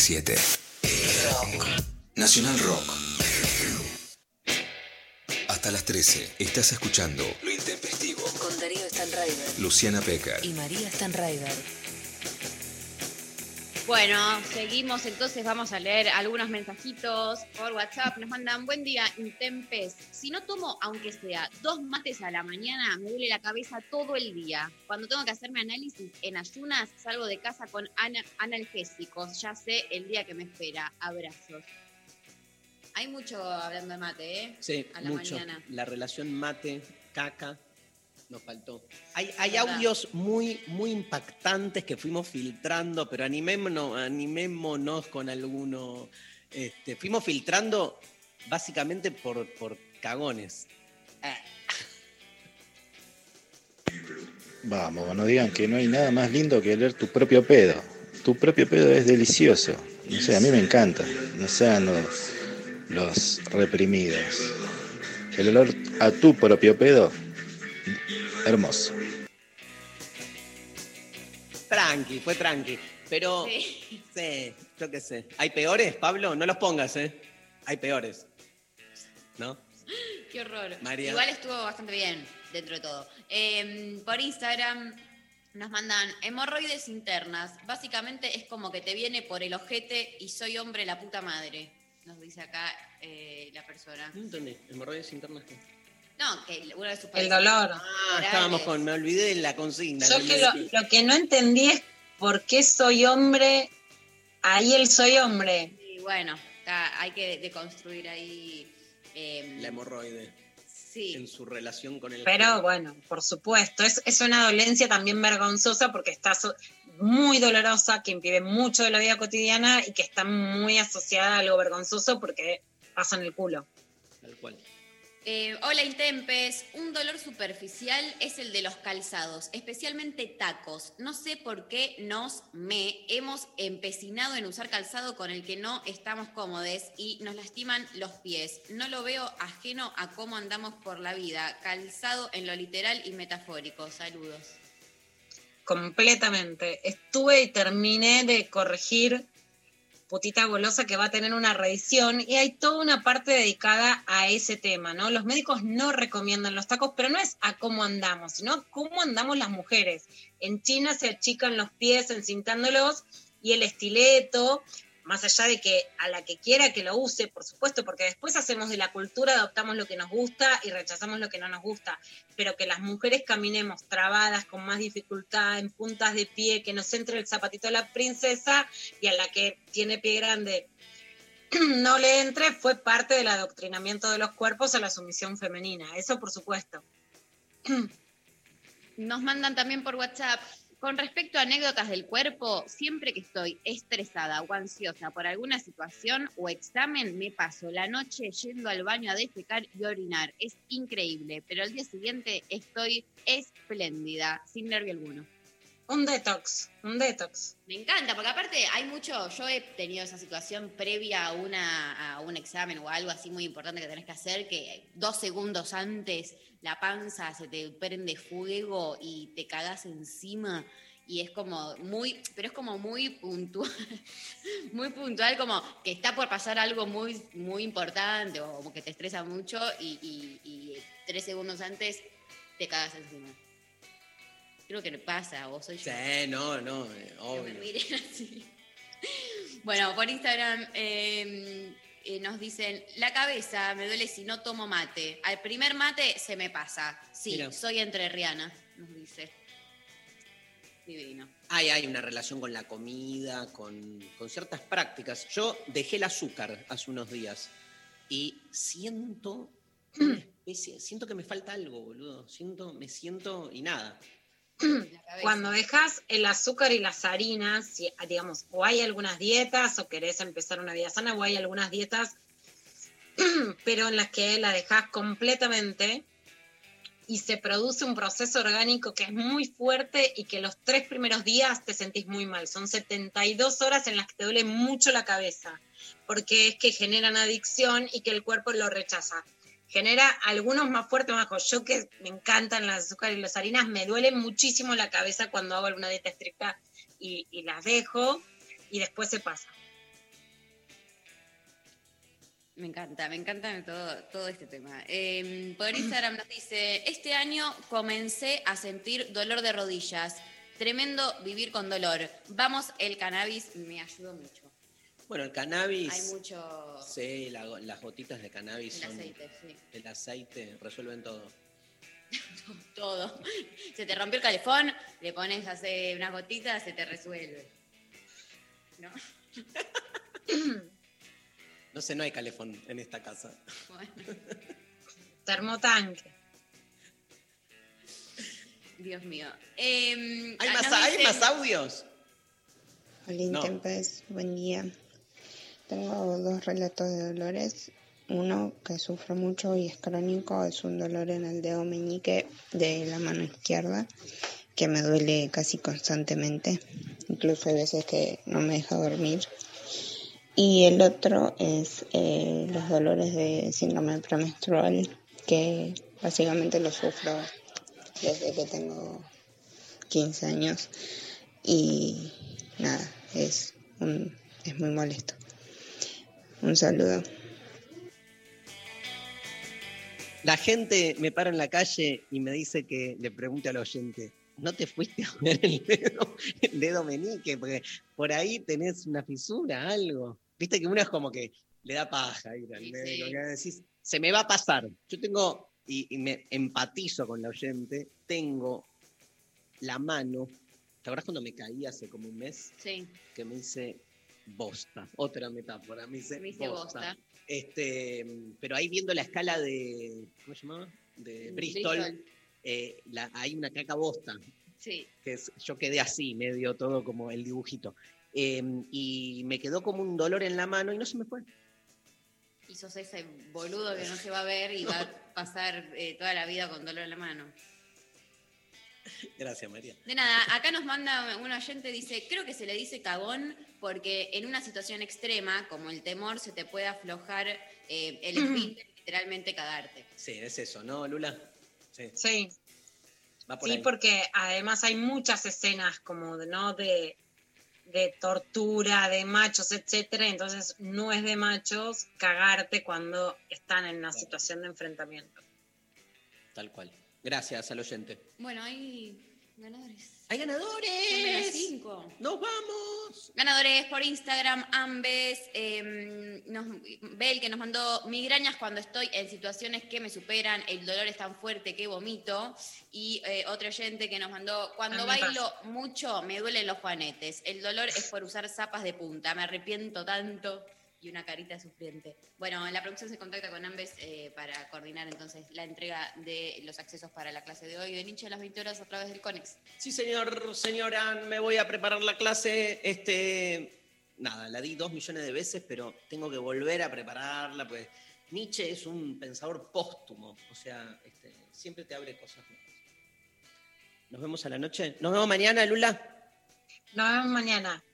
937. Nacional Rock. Hasta las 13 estás escuchando Lo Intempestivo. Con Darío Stanraiver. Luciana Pecker. Y María Stanraiver. Bueno, seguimos entonces, vamos a leer algunos mensajitos por WhatsApp. Nos mandan, buen día, Intempes. Si no tomo, aunque sea dos mates a la mañana, me duele la cabeza todo el día. Cuando tengo que hacerme análisis en ayunas, salgo de casa con ana- analgésicos. Ya sé el día que me espera. Abrazos. Hay mucho hablando de mate, ¿eh? Sí, A la mucho. mañana. La relación mate-caca nos faltó. Hay, hay audios muy, muy impactantes que fuimos filtrando, pero animémonos, animémonos con alguno. Este, fuimos filtrando básicamente por, por cagones. Vamos, no digan que no hay nada más lindo que leer tu propio pedo. Tu propio pedo es delicioso. No sé, a mí me encanta. No sean los, los reprimidos. El olor a tu propio pedo, hermoso. Tranqui, fue tranqui. Pero, Sí. sí, yo qué sé. ¿Hay peores, Pablo? No los pongas, ¿eh? Hay peores. ¿No? Qué horror. María. Igual estuvo bastante bien, dentro de todo. Eh, por Instagram nos mandan hemorroides internas. Básicamente es como que te viene por el ojete y soy hombre la puta madre. Nos dice acá eh, la persona. No entendí. ¿Hemorroides internas qué? No, que uno de sus El dolor. Ah, estábamos con. Me olvidé de la consigna. Yo que lo, que no entendí es por qué soy hombre, ahí el soy hombre. Y bueno, está- hay que deconstruir ahí. eh, La hemorroide. Sí. En su relación con el. Pero bueno, por supuesto, es, es una dolencia también vergonzosa porque está so- muy dolorosa, que impide mucho de la vida cotidiana y que está muy asociada a algo vergonzoso porque pasa en el culo. Tal cual. Eh, hola Intempes, un dolor superficial es el de los calzados, especialmente tacos. No sé por qué nos me hemos empecinado en usar calzado con el que no estamos cómodos y nos lastiman los pies. No lo veo ajeno a cómo andamos por la vida. Calzado en lo literal y metafórico. Saludos. Completamente. Estuve y terminé de corregir Putita Golosa que va a tener una reedición y hay toda una parte dedicada a ese tema, ¿no? Los médicos no recomiendan los tacos, pero no es a cómo andamos, sino cómo andamos las mujeres. En China se achican los pies encintándolos y el estileto más allá de que a la que quiera que lo use, por supuesto, porque después hacemos de la cultura, adoptamos lo que nos gusta y rechazamos lo que no nos gusta, pero que las mujeres caminemos trabadas, con más dificultad, en puntas de pie, que nos entre el zapatito de la princesa y a la que tiene pie grande no le entre, fue parte del adoctrinamiento de los cuerpos a la sumisión femenina, eso por supuesto. Nos mandan también por WhatsApp. Con respecto a anécdotas del cuerpo, siempre que estoy estresada o ansiosa por alguna situación o examen, me paso la noche yendo al baño a defecar y orinar. Es increíble, pero al día siguiente estoy espléndida, sin nervio alguno. Un detox, un detox. Me encanta, porque aparte hay mucho, yo he tenido esa situación previa a, una, a un examen o algo así muy importante que tenés que hacer, que dos segundos antes la panza se te prende fuego y te cagas encima y es como muy, pero es como muy puntual, muy puntual, como que está por pasar algo muy, muy importante o como que te estresa mucho y, tres segundos antes te cagas encima. Creo que le pasa, o soy yo. Sí, no, no, eh, me obvio. miren así. Bueno, por Instagram eh, eh, nos dicen, la cabeza me duele si no tomo mate. Al primer mate se me pasa. Sí, Mira. soy entrerriana, nos dice. Divino. Hay, hay una relación con la comida, con, con ciertas prácticas. Yo dejé el azúcar hace unos días y siento siento que me falta algo, boludo. Siento, me siento y nada. Cuando dejas el azúcar y las harinas, digamos, o hay algunas dietas o querés empezar una vida sana, o hay algunas dietas, pero en las que la dejas completamente y se produce un proceso orgánico que es muy fuerte y que los tres primeros días te sentís muy mal. Son 72 horas en las que te duele mucho la cabeza, porque es que generan adicción y que el cuerpo lo rechaza. Genera algunos más fuertes, más. Yo que me encantan las azúcares y las harinas, me duele muchísimo la cabeza cuando hago alguna dieta estricta y, y las dejo y después se pasa. Me encanta, me encanta todo, todo este tema. Eh, por Instagram nos dice, este año comencé a sentir dolor de rodillas. Tremendo vivir con dolor. Vamos, el cannabis me ayudó mucho. Bueno, el cannabis. Hay mucho... Sí, la las gotitas de cannabis El son. aceite, sí. El aceite resuelven todo. Todo. Se te rompió el calefón, le pones hace unas gotitas, se te resuelve. ¿No? No sé, no hay calefón en esta casa. Bueno, Termotanque. Dios mío. Eh, ¿Hay ah, más, ¿hay más audios? Hola, No. Intempes, buen día. Tengo dos relatos de dolores. Uno que sufro mucho y es crónico, es un dolor en el dedo meñique de la mano izquierda que me duele casi constantemente. Incluso hay veces que no me deja dormir. Y el otro es eh, los dolores de síndrome premenstrual, que básicamente lo sufro desde que tengo 15 años. Y nada, es, un, es muy molesto. Un saludo. La gente me para en la calle y me dice que le pregunte al oyente, ¿no te fuiste a ver el dedo, el dedo meñique? Porque por ahí tenés una fisura, algo. Viste que uno es como que le da paja ir al Sí, médico, sí. que decís, se me va a pasar. Yo tengo, y, y me empatizo con la oyente, tengo la mano, ¿te acuerdas cuando me caí hace como un mes? Sí, Que me hice bosta, otra metáfora, me hice bosta. bosta. Este, pero ahí viendo la escala de, ¿cómo se llamaba? De Bristol, Bristol. eh, la- hay una caca bosta, Sí. que es- yo quedé así, medio todo como el dibujito. Eh, y me quedó como un dolor en la mano y no se me fue. Y sos ese boludo que no se va a ver y va a pasar eh, toda la vida con dolor en la mano. Gracias, María. De nada, acá nos manda un oyente, dice, creo que se le dice cagón porque en una situación extrema, como el temor, se te puede aflojar eh, el esfínter, literalmente cagarte. Sí, es eso, ¿no, Lula? Sí. Sí, Va por sí, ahí. porque además hay muchas escenas como de, ¿no? de, de tortura, de machos, etcétera. Entonces no es de machos cagarte cuando están en una situación de enfrentamiento. Tal cual. Gracias al oyente. Bueno, hay Ganadores. ¡Hay ganadores! cinco. ¡Nos vamos! Ganadores por Instagram, Ambes, eh, nos, Bel que nos mandó migrañas cuando estoy en situaciones que me superan, el dolor es tan fuerte que vomito. Y eh, otro oyente que nos mandó, cuando bailo mucho me duelen los juanetes, el dolor es por usar zapas de punta, me arrepiento tanto. Y una carita sufriente. Bueno, la producción se contacta con Ambes eh, para coordinar entonces la entrega de los accesos para la clase de hoy de Nietzsche a las 20 horas a través del CONEX. Sí, señor, señora, me voy a preparar la clase. Este, nada, la di dos millones de veces, pero tengo que volver a prepararla, pues Nietzsche es un pensador póstumo, o sea, este, siempre te abre cosas nuevas. Nos vemos a la noche. Nos vemos mañana, Lula. Nos vemos mañana.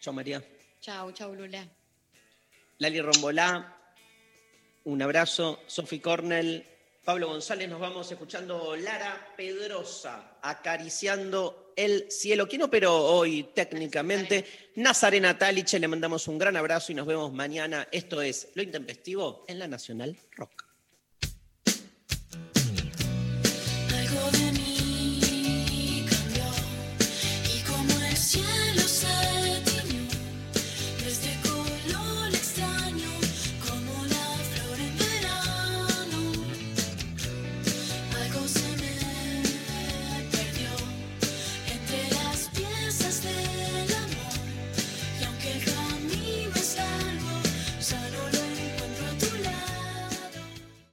Chao, María. Chau, chau, Lula. Lali Rombolá, un abrazo. Sofi Cornell, Pablo González, nos vamos escuchando Lara Pedrosa, acariciando el cielo. ¿Quién operó hoy técnicamente? Nazarena Taliche, le mandamos un gran abrazo y nos vemos mañana. Esto es Lo Intempestivo en la Nacional Rock.